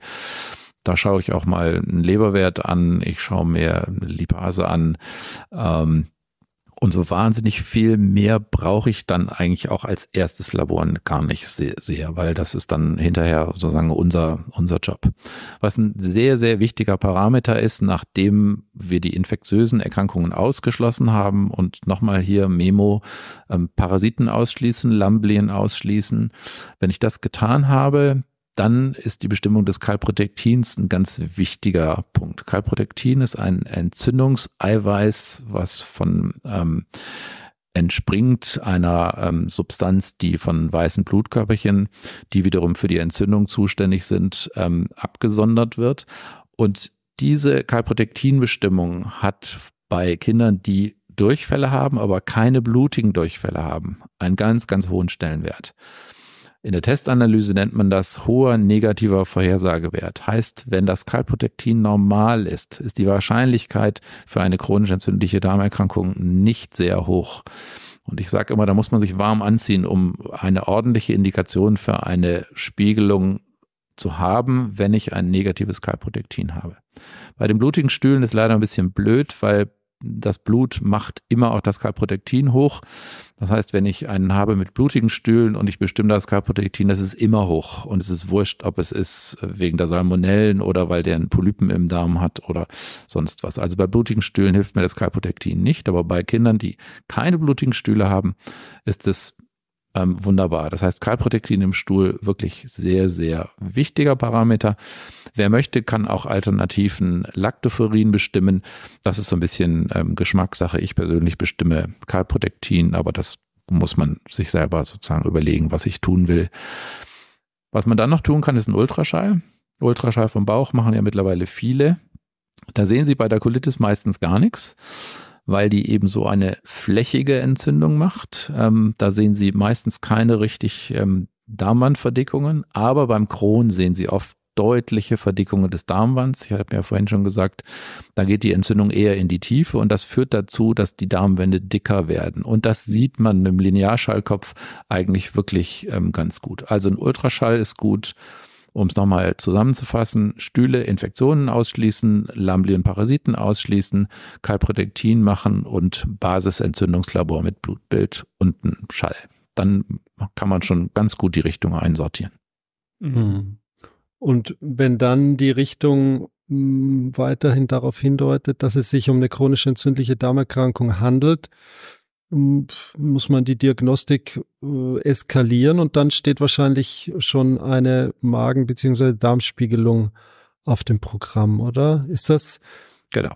Speaker 3: Da schaue ich auch mal einen Leberwert an, ich schaue mir eine Lipase an. Ähm, und so wahnsinnig viel mehr brauche ich dann eigentlich auch als erstes Labor gar nicht sehr, weil das ist dann hinterher sozusagen unser, unser Job. Was ein sehr, sehr wichtiger Parameter ist, nachdem wir die infektiösen Erkrankungen ausgeschlossen haben und nochmal hier Memo, ähm, Parasiten ausschließen, Lamblien ausschließen. Wenn ich das getan habe, dann ist die Bestimmung des Kalprotektins ein ganz wichtiger Punkt. Kalprotektin ist ein Entzündungseiweiß, was von ähm, entspringt einer ähm, Substanz, die von weißen Blutkörperchen, die wiederum für die Entzündung zuständig sind, ähm, abgesondert wird. Und diese Kalprotektinbestimmung hat bei Kindern, die Durchfälle haben, aber keine blutigen Durchfälle haben, einen ganz, ganz hohen Stellenwert. In der Testanalyse nennt man das hoher negativer Vorhersagewert. Heißt, wenn das Kalprotektin normal ist, ist die Wahrscheinlichkeit für eine chronisch entzündliche Darmerkrankung nicht sehr hoch. Und ich sage immer, da muss man sich warm anziehen, um eine ordentliche Indikation für eine Spiegelung zu haben, wenn ich ein negatives Kalprotektin habe. Bei den blutigen Stühlen ist leider ein bisschen blöd, weil das Blut macht immer auch das Kalprotektin hoch. Das heißt, wenn ich einen habe mit blutigen Stühlen und ich bestimme das Kalprotektin, das ist immer hoch. Und es ist wurscht, ob es ist wegen der Salmonellen oder weil der einen Polypen im Darm hat oder sonst was. Also bei blutigen Stühlen hilft mir das Kalprotektin nicht, aber bei Kindern, die keine blutigen Stühle haben, ist es ähm, wunderbar. Das heißt, Kalprotektin im Stuhl wirklich sehr, sehr wichtiger Parameter. Wer möchte, kann auch alternativen Lactoferrin bestimmen. Das ist so ein bisschen ähm, Geschmackssache. Ich persönlich bestimme Kalprotektin, aber das muss man sich selber sozusagen überlegen, was ich tun will. Was man dann noch tun kann, ist ein Ultraschall. Ultraschall vom Bauch machen ja mittlerweile viele. Da sehen Sie bei der Colitis meistens gar nichts weil die eben so eine flächige Entzündung macht. Ähm, da sehen Sie meistens keine richtig ähm, Darmwandverdickungen, aber beim Crohn sehen Sie oft deutliche Verdickungen des Darmwands. Ich habe ja vorhin schon gesagt, da geht die Entzündung eher in die Tiefe und das führt dazu, dass die Darmwände dicker werden. Und das sieht man mit dem Linearschallkopf eigentlich wirklich ähm, ganz gut. Also ein Ultraschall ist gut um es nochmal zusammenzufassen, Stühle, Infektionen ausschließen, Lamblien, Parasiten ausschließen, Kalprotektin machen und Basisentzündungslabor mit Blutbild und einem Schall. Dann kann man schon ganz gut die Richtung einsortieren.
Speaker 2: Mhm. Und wenn dann die Richtung hm, weiterhin darauf hindeutet, dass es sich um eine chronisch entzündliche Darmerkrankung handelt, muss man die Diagnostik äh, eskalieren und dann steht wahrscheinlich schon eine Magen- bzw. Darmspiegelung auf dem Programm, oder? Ist das?
Speaker 3: Genau.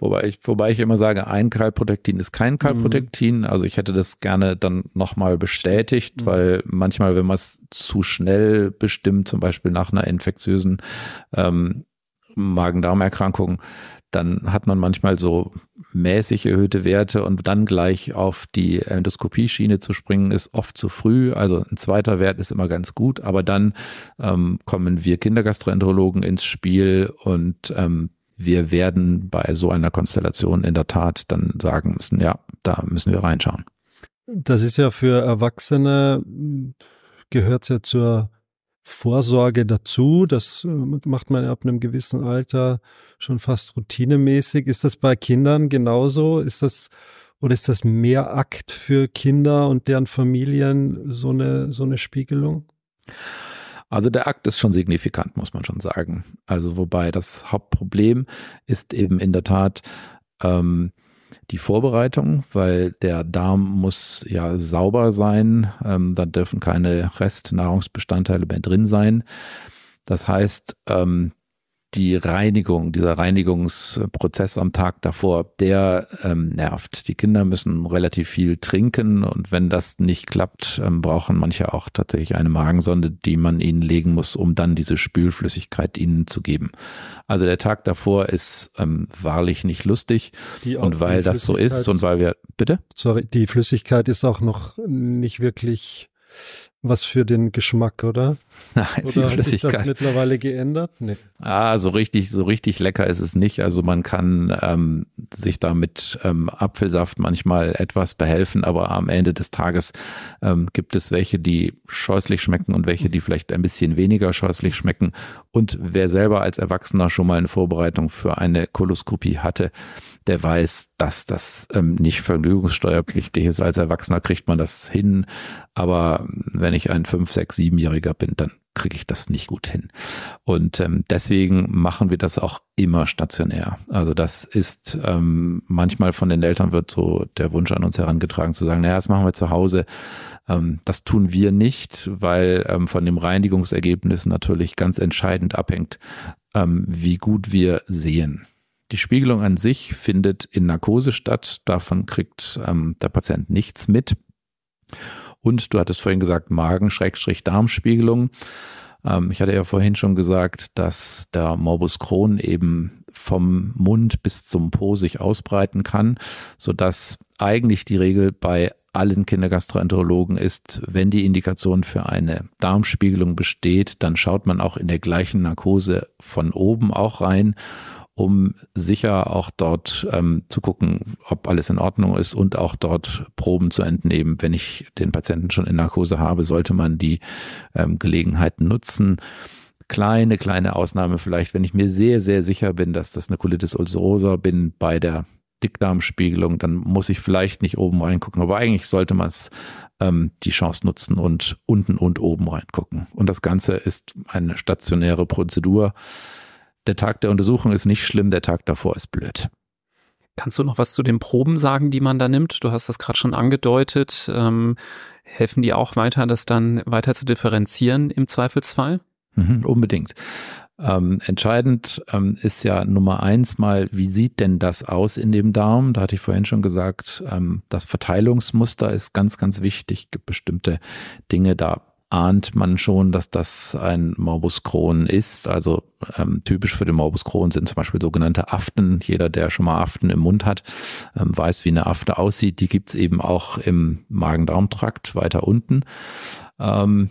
Speaker 3: wobei, ich, wobei ich immer sage, ein Kalprotektin ist kein Kalprotektin. Mhm. Also ich hätte das gerne dann nochmal bestätigt, mhm. weil manchmal, wenn man es zu schnell bestimmt, zum Beispiel nach einer infektiösen ähm, Magen-Darm-Erkrankung, dann hat man manchmal so mäßig erhöhte Werte und dann gleich auf die Endoskopieschiene zu springen, ist oft zu früh. Also ein zweiter Wert ist immer ganz gut, aber dann ähm, kommen wir Kindergastroenterologen ins Spiel und ähm, wir werden bei so einer Konstellation in der Tat dann sagen müssen, ja, da müssen wir reinschauen.
Speaker 2: Das ist ja für Erwachsene, gehört ja zur Vorsorge dazu. Das äh, macht man ab einem gewissen Alter schon fast routinemäßig. Ist das bei Kindern genauso? Ist das oder ist das mehr Akt für Kinder und deren Familien so eine so eine Spiegelung?
Speaker 3: Also der Akt ist schon signifikant, muss man schon sagen. Also wobei das Hauptproblem ist eben in der Tat ähm, die Vorbereitung, weil der Darm muss ja sauber sein. Ähm, da dürfen keine Restnahrungsbestandteile mehr drin sein. Das heißt, ähm, die Reinigung, dieser Reinigungsprozess am Tag davor, der ähm, nervt. Die Kinder müssen relativ viel trinken und wenn das nicht klappt, ähm, brauchen manche auch tatsächlich eine Magensonde, die man ihnen legen muss, um dann diese Spülflüssigkeit ihnen zu geben. Also der Tag davor ist ähm, wahrlich nicht lustig und weil das so ist und weil wir, bitte?
Speaker 2: Sorry, die Flüssigkeit ist auch noch nicht wirklich was für den Geschmack, oder?
Speaker 3: Nein, oder
Speaker 2: hat sich das mittlerweile geändert?
Speaker 3: Nee. Ah, so richtig, so richtig lecker ist es nicht. Also man kann ähm, sich da mit ähm, Apfelsaft manchmal etwas behelfen, aber am Ende des Tages ähm, gibt es welche, die scheußlich schmecken und welche, die vielleicht ein bisschen weniger scheußlich schmecken. Und wer selber als Erwachsener schon mal eine Vorbereitung für eine Koloskopie hatte, der weiß, dass das ähm, nicht vergnügungssteuerpflichtig ist. Als Erwachsener kriegt man das hin, aber wenn ich ein 5, 6, 7-Jähriger bin, dann kriege ich das nicht gut hin. Und ähm, deswegen machen wir das auch immer stationär. Also das ist ähm, manchmal von den Eltern wird so der Wunsch an uns herangetragen zu sagen, naja, das machen wir zu Hause. Ähm, das tun wir nicht, weil ähm, von dem Reinigungsergebnis natürlich ganz entscheidend abhängt, ähm, wie gut wir sehen. Die Spiegelung an sich findet in Narkose statt. Davon kriegt ähm, der Patient nichts mit. Und du hattest vorhin gesagt, Magen-Darmspiegelung. Ähm, ich hatte ja vorhin schon gesagt, dass der Morbus Crohn eben vom Mund bis zum Po sich ausbreiten kann, sodass eigentlich die Regel bei allen Kindergastroenterologen ist, wenn die Indikation für eine Darmspiegelung besteht, dann schaut man auch in der gleichen Narkose von oben auch rein um sicher auch dort ähm, zu gucken, ob alles in Ordnung ist und auch dort Proben zu entnehmen. Wenn ich den Patienten schon in Narkose habe, sollte man die ähm, Gelegenheiten nutzen. Kleine, kleine Ausnahme vielleicht, wenn ich mir sehr, sehr sicher bin, dass das eine Colitis ulcerosa bin bei der Dickdarmspiegelung, dann muss ich vielleicht nicht oben reingucken, aber eigentlich sollte man es ähm, die Chance nutzen und unten und oben reingucken. Und das Ganze ist eine stationäre Prozedur der Tag der Untersuchung ist nicht schlimm, der Tag davor ist blöd.
Speaker 1: Kannst du noch was zu den Proben sagen, die man da nimmt? Du hast das gerade schon angedeutet. Ähm, helfen die auch weiter, das dann weiter zu differenzieren im Zweifelsfall?
Speaker 3: Mhm, unbedingt. Ähm, entscheidend ähm, ist ja Nummer eins mal, wie sieht denn das aus in dem Darm? Da hatte ich vorhin schon gesagt, ähm, das Verteilungsmuster ist ganz, ganz wichtig. Es gibt bestimmte Dinge, da ahnt man schon, dass das ein Morbus Crohn ist. Also ähm, typisch für den Morbus Crohn sind zum Beispiel sogenannte Aften. Jeder, der schon mal Aften im Mund hat, ähm, weiß, wie eine Afte aussieht. Die gibt's eben auch im Magen-Darm-Trakt weiter unten. Ähm,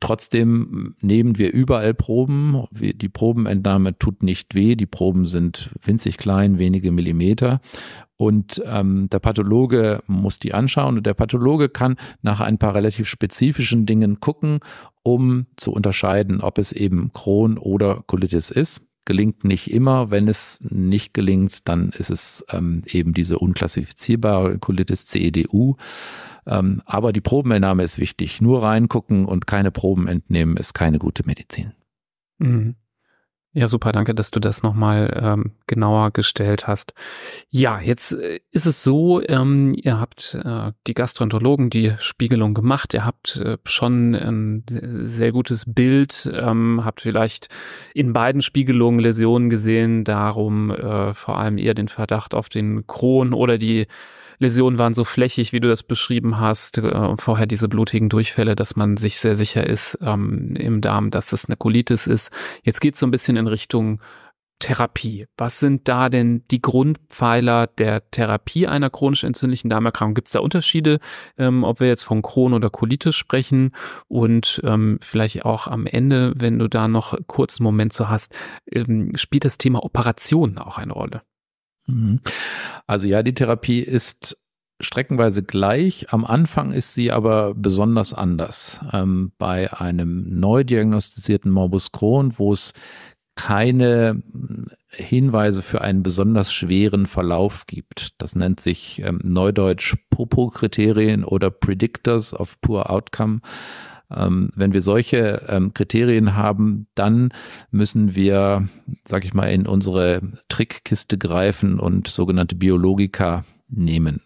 Speaker 3: Trotzdem nehmen wir überall Proben. Die Probenentnahme tut nicht weh. Die Proben sind winzig klein, wenige Millimeter. Und ähm, der Pathologe muss die anschauen und der Pathologe kann nach ein paar relativ spezifischen Dingen gucken, um zu unterscheiden, ob es eben Crohn oder Colitis ist. Gelingt nicht immer. Wenn es nicht gelingt, dann ist es ähm, eben diese unklassifizierbare Colitis CEDU. Ähm, aber die Probenentnahme ist wichtig. Nur reingucken und keine Proben entnehmen ist keine gute Medizin.
Speaker 1: Mhm. Ja, super, danke, dass du das nochmal ähm, genauer gestellt hast. Ja, jetzt äh, ist es so, ähm, ihr habt äh, die Gastroenterologen die Spiegelung gemacht, ihr habt äh, schon ein sehr gutes Bild, ähm, habt vielleicht in beiden Spiegelungen Läsionen gesehen, darum äh, vor allem eher den Verdacht auf den Kron oder die Läsionen waren so flächig, wie du das beschrieben hast, äh, vorher diese blutigen Durchfälle, dass man sich sehr sicher ist ähm, im Darm, dass das eine Colitis ist. Jetzt geht es so ein bisschen in Richtung Therapie. Was sind da denn die Grundpfeiler der Therapie einer chronisch entzündlichen Darmerkrankung? Gibt es da Unterschiede, ähm, ob wir jetzt von Crohn oder Colitis sprechen? Und ähm, vielleicht auch am Ende, wenn du da noch kurz einen Moment so hast, ähm, spielt das Thema Operationen auch eine Rolle?
Speaker 3: Mhm. Also ja, die Therapie ist streckenweise gleich. Am Anfang ist sie aber besonders anders. Ähm, bei einem neu diagnostizierten Morbus Crohn, wo es keine Hinweise für einen besonders schweren Verlauf gibt. Das nennt sich ähm, neudeutsch Popo-Kriterien oder Predictors of Poor Outcome. Ähm, wenn wir solche ähm, Kriterien haben, dann müssen wir, sag ich mal, in unsere Trickkiste greifen und sogenannte Biologika nehmen.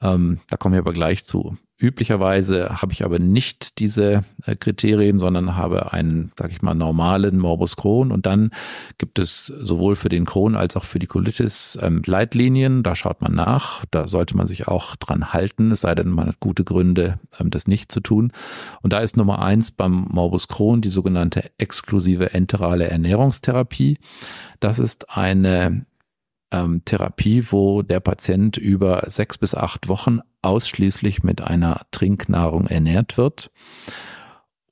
Speaker 3: Ähm, da kommen wir aber gleich zu. Üblicherweise habe ich aber nicht diese äh, Kriterien, sondern habe einen, sag ich mal, normalen Morbus Crohn. Und dann gibt es sowohl für den Crohn als auch für die Colitis ähm, Leitlinien. Da schaut man nach. Da sollte man sich auch dran halten, es sei denn, man hat gute Gründe, ähm, das nicht zu tun. Und da ist Nummer eins beim Morbus Crohn die sogenannte exklusive enterale Ernährungstherapie. Das ist eine ähm, Therapie, wo der Patient über sechs bis acht Wochen ausschließlich mit einer Trinknahrung ernährt wird.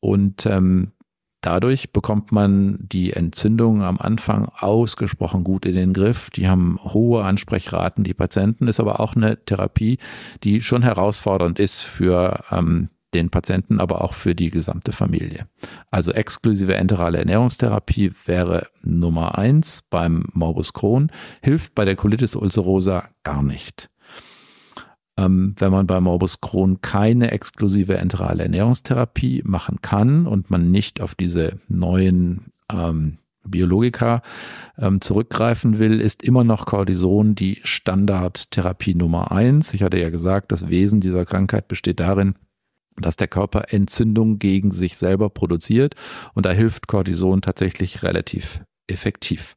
Speaker 3: Und ähm, dadurch bekommt man die Entzündung am Anfang ausgesprochen gut in den Griff. Die haben hohe Ansprechraten, die Patienten, ist aber auch eine Therapie, die schon herausfordernd ist für ähm, den Patienten, aber auch für die gesamte Familie. Also exklusive enterale Ernährungstherapie wäre Nummer eins beim Morbus Crohn, hilft bei der Colitis ulcerosa gar nicht. Ähm, wenn man bei Morbus Crohn keine exklusive enterale Ernährungstherapie machen kann und man nicht auf diese neuen ähm, Biologika ähm, zurückgreifen will, ist immer noch Cortison die Standardtherapie Nummer eins. Ich hatte ja gesagt, das Wesen dieser Krankheit besteht darin, dass der Körper Entzündung gegen sich selber produziert und da hilft Cortison tatsächlich relativ effektiv.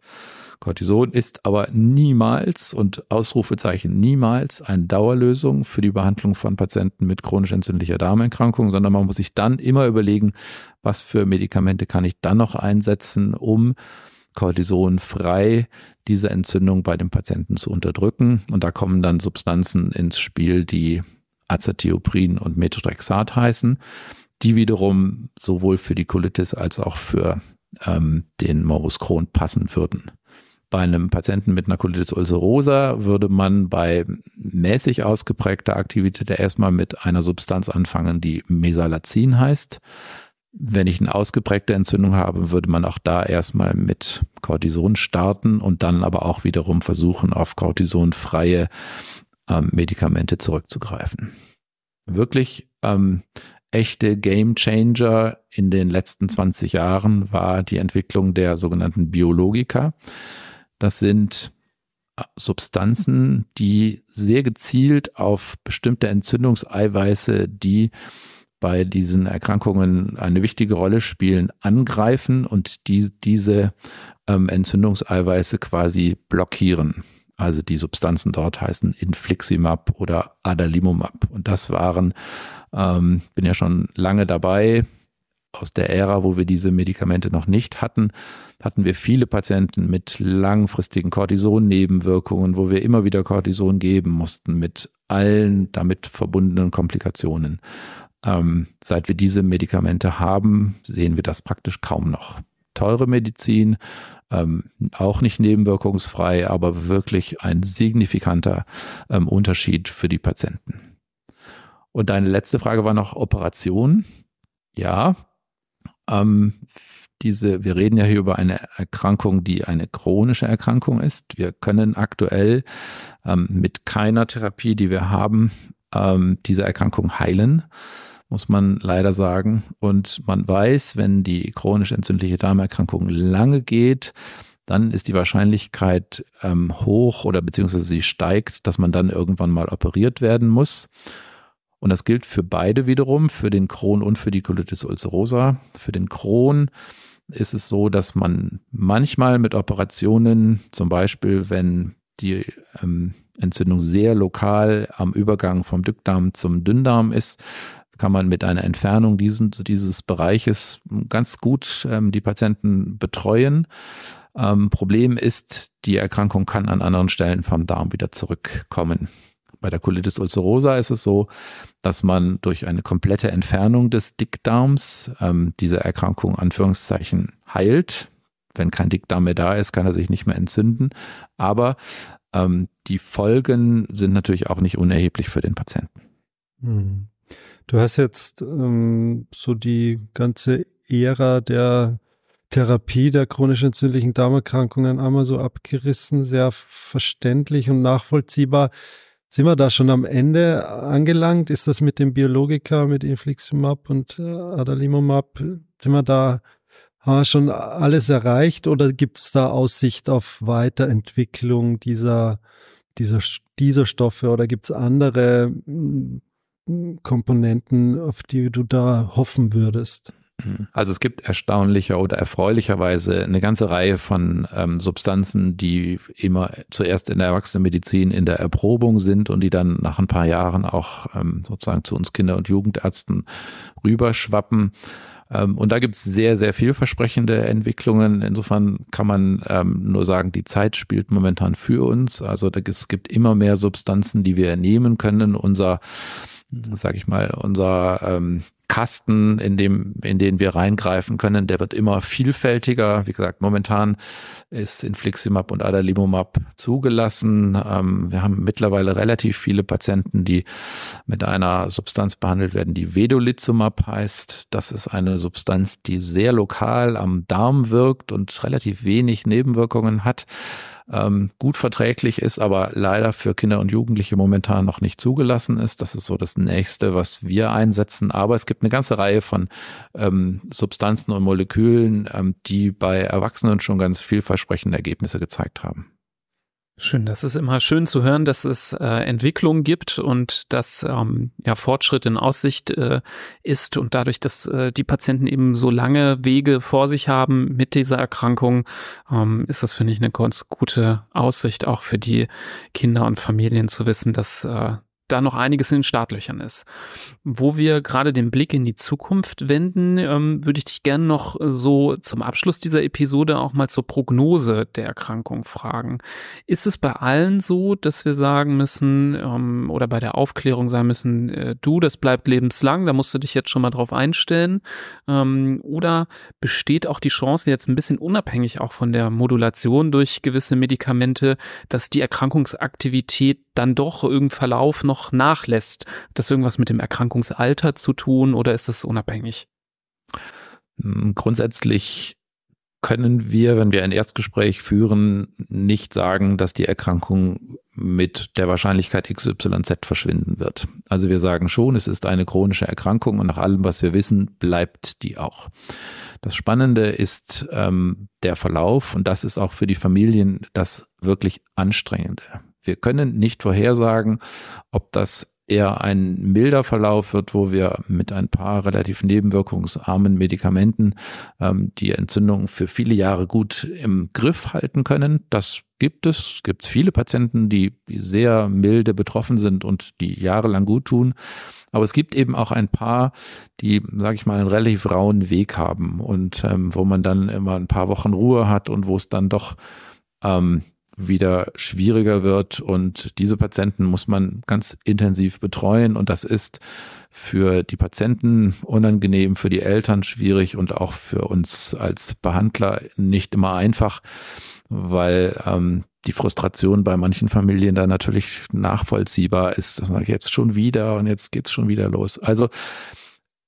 Speaker 3: Cortison ist aber niemals und Ausrufezeichen niemals eine Dauerlösung für die Behandlung von Patienten mit chronisch entzündlicher Darmerkrankung, sondern man muss sich dann immer überlegen, was für Medikamente kann ich dann noch einsetzen, um Cortison frei diese Entzündung bei dem Patienten zu unterdrücken. Und da kommen dann Substanzen ins Spiel, die Azathioprin und Methotrexat heißen, die wiederum sowohl für die Colitis als auch für ähm, den Morbus Crohn passen würden. Bei einem Patienten mit einer Colitis ulcerosa würde man bei mäßig ausgeprägter Aktivität erstmal mit einer Substanz anfangen, die Mesalazin heißt. Wenn ich eine ausgeprägte Entzündung habe, würde man auch da erstmal mit Cortison starten und dann aber auch wiederum versuchen, auf cortisonfreie ähm, Medikamente zurückzugreifen. Wirklich ähm, echte Game Changer in den letzten 20 Jahren war die Entwicklung der sogenannten Biologika. Das sind äh, Substanzen, die sehr gezielt auf bestimmte Entzündungseiweiße, die bei diesen Erkrankungen eine wichtige Rolle spielen, angreifen und die, diese ähm, Entzündungseiweiße quasi blockieren. Also die Substanzen dort heißen Infliximab oder Adalimumab. Und das waren, ähm, bin ja schon lange dabei, aus der Ära, wo wir diese Medikamente noch nicht hatten, hatten wir viele Patienten mit langfristigen Cortison-Nebenwirkungen, wo wir immer wieder Cortison geben mussten mit allen damit verbundenen Komplikationen. Ähm, seit wir diese Medikamente haben, sehen wir das praktisch kaum noch. Teure Medizin, ähm, auch nicht nebenwirkungsfrei, aber wirklich ein signifikanter ähm, Unterschied für die Patienten. Und deine letzte Frage war noch Operation. Ja, ähm, diese, wir reden ja hier über eine Erkrankung, die eine chronische Erkrankung ist. Wir können aktuell ähm, mit keiner Therapie, die wir haben, ähm, diese Erkrankung heilen, muss man leider sagen. Und man weiß, wenn die chronisch entzündliche Darmerkrankung lange geht, dann ist die Wahrscheinlichkeit ähm, hoch oder beziehungsweise sie steigt, dass man dann irgendwann mal operiert werden muss. Und das gilt für beide wiederum, für den Crohn und für die Colitis ulcerosa. Für den Crohn ist es so, dass man manchmal mit Operationen, zum Beispiel wenn die ähm, Entzündung sehr lokal am Übergang vom Dickdarm zum Dünndarm ist, kann man mit einer Entfernung diesen, dieses Bereiches ganz gut ähm, die Patienten betreuen. Ähm, Problem ist, die Erkrankung kann an anderen Stellen vom Darm wieder zurückkommen. Bei der Colitis ulcerosa ist es so, dass man durch eine komplette Entfernung des Dickdarms ähm, diese Erkrankung Anführungszeichen heilt. Wenn kein Dickdarm mehr da ist, kann er sich nicht mehr entzünden. Aber ähm, die Folgen sind natürlich auch nicht unerheblich für den Patienten.
Speaker 2: Hm. Du hast jetzt ähm, so die ganze Ära der Therapie der chronisch entzündlichen Darmerkrankungen einmal so abgerissen, sehr verständlich und nachvollziehbar. Sind wir da schon am Ende angelangt? Ist das mit dem Biologika, mit Infliximab und äh, Adalimumab, sind wir da haben wir schon alles erreicht oder gibt es da Aussicht auf Weiterentwicklung dieser, dieser, dieser Stoffe oder gibt es andere hm, Komponenten, auf die du da hoffen würdest?
Speaker 3: Mhm. Also es gibt erstaunlicher oder erfreulicherweise eine ganze Reihe von ähm, Substanzen, die immer zuerst in der Erwachsenenmedizin in der Erprobung sind und die dann nach ein paar Jahren auch ähm, sozusagen zu uns Kinder- und Jugendärzten rüberschwappen. Ähm, und da gibt es sehr, sehr vielversprechende Entwicklungen. Insofern kann man ähm, nur sagen, die Zeit spielt momentan für uns. Also da, es gibt immer mehr Substanzen, die wir nehmen können. Unser sag ich mal, unser ähm, Kasten, in dem, in den wir reingreifen können, der wird immer vielfältiger. Wie gesagt, momentan ist Infliximab und Adalimumab zugelassen. Ähm, wir haben mittlerweile relativ viele Patienten, die mit einer Substanz behandelt werden, die Vedolizumab heißt. Das ist eine Substanz, die sehr lokal am Darm wirkt und relativ wenig Nebenwirkungen hat. Ähm, gut verträglich ist, aber leider für Kinder und Jugendliche momentan noch nicht zugelassen ist. Das ist so das nächste, was wir einsetzen. Aber es gibt eine ganze Reihe von ähm, Substanzen und Molekülen, ähm, die bei Erwachsenen schon ganz vielversprechende Ergebnisse gezeigt haben.
Speaker 1: Schön, das ist immer schön zu hören, dass es äh, Entwicklung gibt und dass ähm, ja Fortschritt in Aussicht äh, ist und dadurch, dass äh, die Patienten eben so lange Wege vor sich haben mit dieser Erkrankung, ähm, ist das finde ich eine ganz gute Aussicht auch für die Kinder und Familien zu wissen, dass äh, da noch einiges in den Startlöchern ist. Wo wir gerade den Blick in die Zukunft wenden, ähm, würde ich dich gerne noch so zum Abschluss dieser Episode auch mal zur Prognose der Erkrankung fragen. Ist es bei allen so, dass wir sagen müssen ähm, oder bei der Aufklärung sagen müssen, äh, du, das bleibt lebenslang, da musst du dich jetzt schon mal drauf einstellen? Ähm, oder besteht auch die Chance jetzt ein bisschen unabhängig auch von der Modulation durch gewisse Medikamente, dass die Erkrankungsaktivität dann doch irgendein Verlauf noch nachlässt. Hat das irgendwas mit dem Erkrankungsalter zu tun oder ist das unabhängig?
Speaker 3: Hm, grundsätzlich können wir, wenn wir ein Erstgespräch führen, nicht sagen, dass die Erkrankung mit der Wahrscheinlichkeit XYZ verschwinden wird. Also wir sagen schon, es ist eine chronische Erkrankung und nach allem, was wir wissen, bleibt die auch. Das Spannende ist ähm, der Verlauf und das ist auch für die Familien das wirklich Anstrengende. Wir können nicht vorhersagen, ob das eher ein milder Verlauf wird, wo wir mit ein paar relativ nebenwirkungsarmen Medikamenten ähm, die Entzündung für viele Jahre gut im Griff halten können. Das gibt es. Es gibt viele Patienten, die, die sehr milde betroffen sind und die jahrelang gut tun. Aber es gibt eben auch ein paar, die, sage ich mal, einen relativ rauen Weg haben und ähm, wo man dann immer ein paar Wochen Ruhe hat und wo es dann doch ähm, wieder schwieriger wird. Und diese Patienten muss man ganz intensiv betreuen. Und das ist für die Patienten unangenehm, für die Eltern schwierig und auch für uns als Behandler nicht immer einfach, weil ähm, die Frustration bei manchen Familien da natürlich nachvollziehbar ist. Das war jetzt schon wieder und jetzt geht's schon wieder los. Also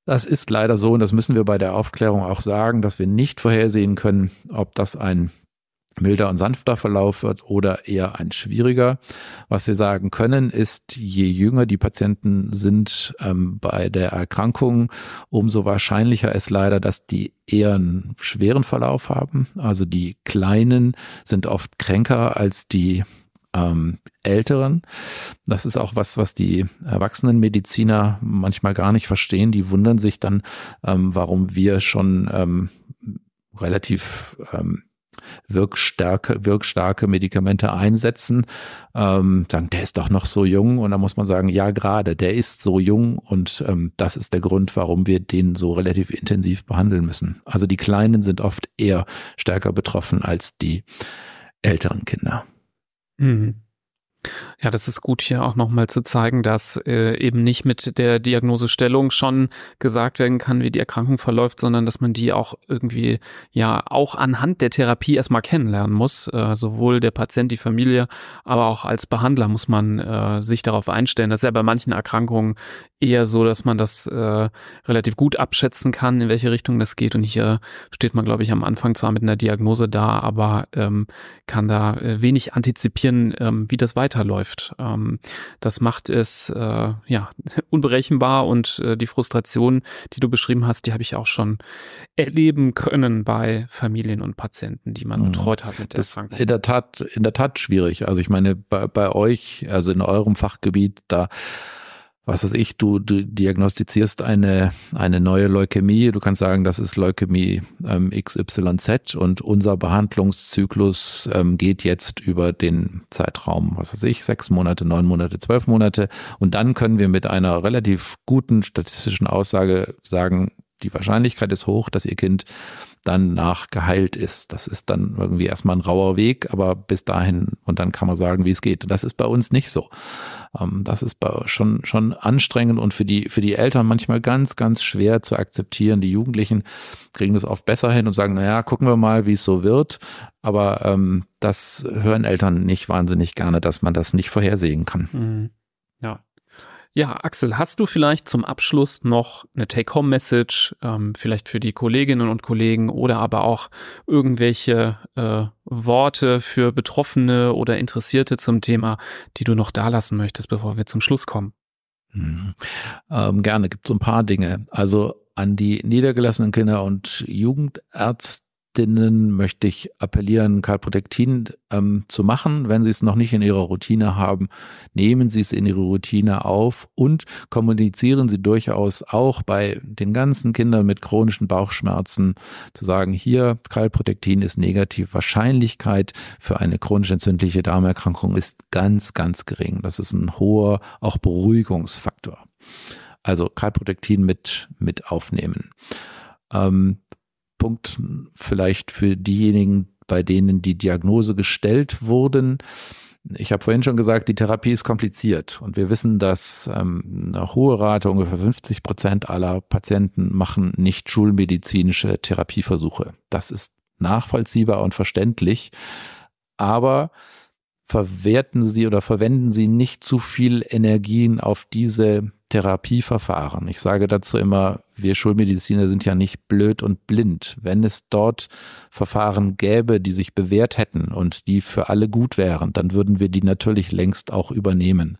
Speaker 3: das ist leider so und das müssen wir bei der Aufklärung auch sagen, dass wir nicht vorhersehen können, ob das ein milder und sanfter Verlauf wird oder eher ein schwieriger. Was wir sagen können, ist, je jünger die Patienten sind ähm, bei der Erkrankung, umso wahrscheinlicher ist leider, dass die eher einen schweren Verlauf haben. Also die Kleinen sind oft kränker als die ähm, Älteren. Das ist auch was, was die Erwachsenenmediziner manchmal gar nicht verstehen. Die wundern sich dann, ähm, warum wir schon ähm, relativ ähm, wirkstarke, wirkstarke Medikamente einsetzen, ähm, sagen, der ist doch noch so jung und da muss man sagen, ja gerade, der ist so jung und ähm, das ist der Grund, warum wir den so relativ intensiv behandeln müssen. Also die Kleinen sind oft eher stärker betroffen als die älteren Kinder.
Speaker 1: Mhm. Ja, das ist gut hier auch nochmal zu zeigen, dass äh, eben nicht mit der Diagnosestellung schon gesagt werden kann, wie die Erkrankung verläuft, sondern dass man die auch irgendwie ja auch anhand der Therapie erstmal kennenlernen muss. Äh, sowohl der Patient, die Familie, aber auch als Behandler muss man äh, sich darauf einstellen. Das ist ja bei manchen Erkrankungen eher so, dass man das äh, relativ gut abschätzen kann, in welche Richtung das geht. Und hier steht man, glaube ich, am Anfang zwar mit einer Diagnose da, aber ähm, kann da äh, wenig antizipieren, ähm, wie das weiterläuft. Ähm, das macht es äh, ja unberechenbar und äh, die Frustration, die du beschrieben hast, die habe ich auch schon erleben können bei Familien und Patienten, die man mhm. betreut hat mit der
Speaker 3: das Erkrankung. In der Tat, in der Tat schwierig. Also ich meine, bei, bei euch, also in eurem Fachgebiet, da was weiß ich, du, du diagnostizierst eine, eine neue Leukämie, du kannst sagen, das ist Leukämie ähm, XYZ und unser Behandlungszyklus ähm, geht jetzt über den Zeitraum, was weiß ich, sechs Monate, neun Monate, zwölf Monate und dann können wir mit einer relativ guten statistischen Aussage sagen, die Wahrscheinlichkeit ist hoch, dass ihr Kind dann nach geheilt ist. Das ist dann irgendwie erstmal ein rauer Weg, aber bis dahin und dann kann man sagen, wie es geht. Das ist bei uns nicht so. Ähm, das ist schon, schon anstrengend und für die, für die Eltern manchmal ganz, ganz schwer zu akzeptieren. Die Jugendlichen kriegen das oft besser hin und sagen, naja, gucken wir mal, wie es so wird. Aber ähm, das hören Eltern nicht wahnsinnig gerne, dass man das nicht vorhersehen kann.
Speaker 1: Mhm. Ja. Axel, hast du vielleicht zum Abschluss noch eine Take-Home-Message, ähm, vielleicht für die Kolleginnen und Kollegen oder aber auch irgendwelche äh, Worte für Betroffene oder Interessierte zum Thema, die du noch da lassen möchtest, bevor wir zum Schluss kommen?
Speaker 3: Mhm. Ähm, gerne, gibt so ein paar Dinge. Also an die niedergelassenen Kinder- und Jugendärzte Ärztinnen möchte ich appellieren, Kalprotektin ähm, zu machen. Wenn Sie es noch nicht in Ihrer Routine haben, nehmen Sie es in Ihre Routine auf und kommunizieren Sie durchaus auch bei den ganzen Kindern mit chronischen Bauchschmerzen zu sagen, hier Kalprotektin ist negativ. Wahrscheinlichkeit für eine chronisch entzündliche Darmerkrankung ist ganz, ganz gering. Das ist ein hoher auch Beruhigungsfaktor. Also Kalprotektin mit, mit aufnehmen. Ähm, Punkt vielleicht für diejenigen, bei denen die Diagnose gestellt wurden. Ich habe vorhin schon gesagt, die Therapie ist kompliziert und wir wissen, dass ähm, eine hohe Rate, ungefähr 50 Prozent aller Patienten machen nicht schulmedizinische Therapieversuche. Das ist nachvollziehbar und verständlich, aber verwerten Sie oder verwenden Sie nicht zu viel Energien auf diese Therapieverfahren. Ich sage dazu immer, wir Schulmediziner sind ja nicht blöd und blind. Wenn es dort Verfahren gäbe, die sich bewährt hätten und die für alle gut wären, dann würden wir die natürlich längst auch übernehmen.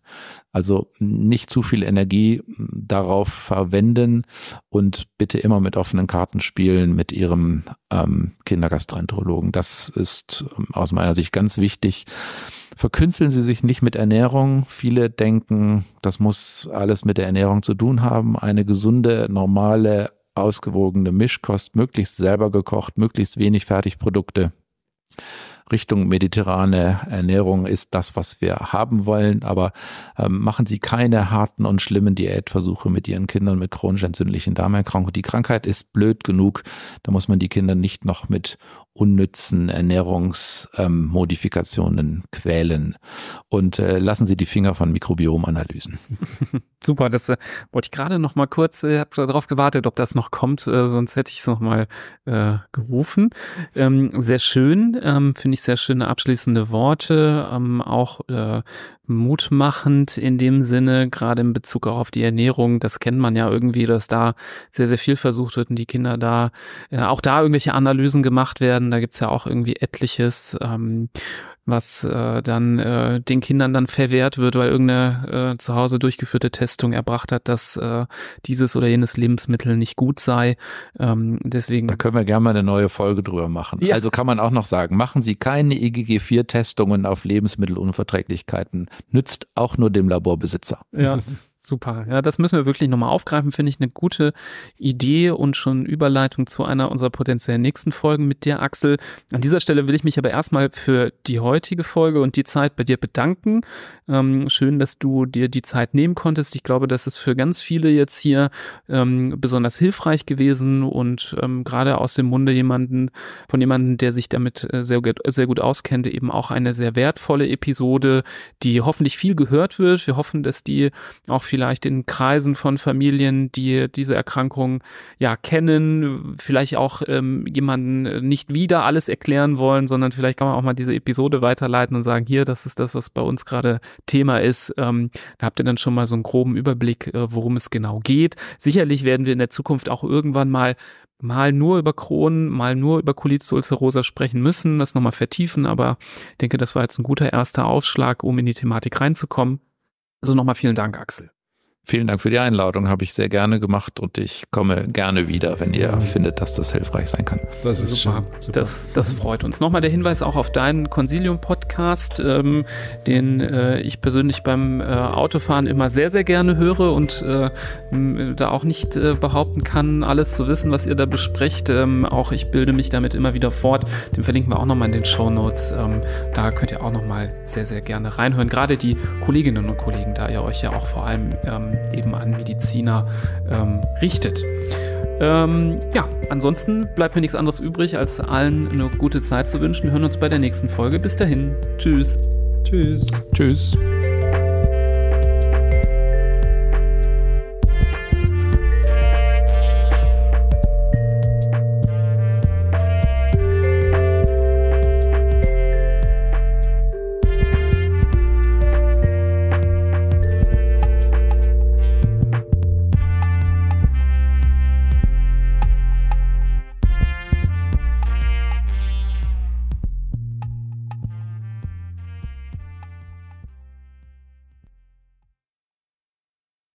Speaker 3: Also nicht zu viel Energie darauf verwenden und bitte immer mit offenen Karten spielen mit Ihrem ähm, Kindergastroenterologen. Das ist ähm, aus meiner Sicht ganz wichtig verkünsteln Sie sich nicht mit Ernährung. Viele denken, das muss alles mit der Ernährung zu tun haben. Eine gesunde, normale, ausgewogene Mischkost, möglichst selber gekocht, möglichst wenig Fertigprodukte. Richtung mediterrane Ernährung ist das, was wir haben wollen. Aber ähm, machen Sie keine harten und schlimmen Diätversuche mit Ihren Kindern mit chronisch entzündlichen Darmerkrankungen. Die Krankheit ist blöd genug. Da muss man die Kinder nicht noch mit unnützen Ernährungsmodifikationen ähm, quälen. Und äh, lassen Sie die Finger von Mikrobiomanalysen.
Speaker 1: Super, das äh, wollte ich gerade noch mal kurz, äh, habe darauf gewartet, ob das noch kommt, äh, sonst hätte ich es noch mal äh, gerufen. Ähm, sehr schön, ähm, finde ich sehr schöne abschließende Worte, ähm, auch äh, mutmachend in dem Sinne, gerade in Bezug auch auf die Ernährung. Das kennt man ja irgendwie, dass da sehr, sehr viel versucht wird und die Kinder da, äh, auch da irgendwelche Analysen gemacht werden. Da gibt's ja auch irgendwie etliches. Ähm, was äh, dann äh, den Kindern dann verwehrt wird, weil irgendeine äh, zu Hause durchgeführte Testung erbracht hat, dass äh, dieses oder jenes Lebensmittel nicht gut sei. Ähm, deswegen.
Speaker 3: Da können wir gerne mal eine neue Folge drüber machen. Ja. Also kann man auch noch sagen, machen Sie keine IgG4-Testungen auf Lebensmittelunverträglichkeiten. Nützt auch nur dem Laborbesitzer.
Speaker 1: Ja. Super. Ja, das müssen wir wirklich nochmal aufgreifen. Finde ich eine gute Idee und schon Überleitung zu einer unserer potenziellen nächsten Folgen mit dir, Axel. An dieser Stelle will ich mich aber erstmal für die heutige Folge und die Zeit bei dir bedanken. Ähm, schön, dass du dir die Zeit nehmen konntest. Ich glaube, das ist für ganz viele jetzt hier ähm, besonders hilfreich gewesen und ähm, gerade aus dem Munde jemanden, von jemandem, der sich damit äh, sehr, sehr gut auskennt, eben auch eine sehr wertvolle Episode, die hoffentlich viel gehört wird. Wir hoffen, dass die auch vielleicht in Kreisen von Familien, die diese Erkrankung ja kennen, vielleicht auch ähm, jemanden nicht wieder alles erklären wollen, sondern vielleicht kann man auch mal diese Episode weiterleiten und sagen, hier, das ist das, was bei uns gerade Thema ist. Ähm, da habt ihr dann schon mal so einen groben Überblick, äh, worum es genau geht. Sicherlich werden wir in der Zukunft auch irgendwann mal mal nur über Crohn, mal nur über Colitis ulcerosa sprechen müssen, das nochmal vertiefen, aber ich denke, das war jetzt ein guter erster Aufschlag, um in die Thematik reinzukommen. Also nochmal vielen Dank, Axel.
Speaker 3: Vielen Dank für die Einladung, habe ich sehr gerne gemacht und ich komme gerne wieder, wenn ihr findet, dass das hilfreich sein kann.
Speaker 1: Das ist super. super. Das, das freut uns. Nochmal der Hinweis auch auf deinen Consilium-Podcast, ähm, den äh, ich persönlich beim äh, Autofahren immer sehr, sehr gerne höre und äh, da auch nicht äh, behaupten kann, alles zu wissen, was ihr da besprecht. Ähm, auch ich bilde mich damit immer wieder fort. Den verlinken wir auch nochmal in den Show Notes. Ähm, da könnt ihr auch nochmal sehr, sehr gerne reinhören. Gerade die Kolleginnen und Kollegen, da ihr euch ja auch vor allem ähm, eben an Mediziner ähm, richtet. Ähm, ja, ansonsten bleibt mir nichts anderes übrig, als allen eine gute Zeit zu wünschen. Wir hören uns bei der nächsten Folge. Bis dahin. Tschüss.
Speaker 3: Tschüss. Tschüss.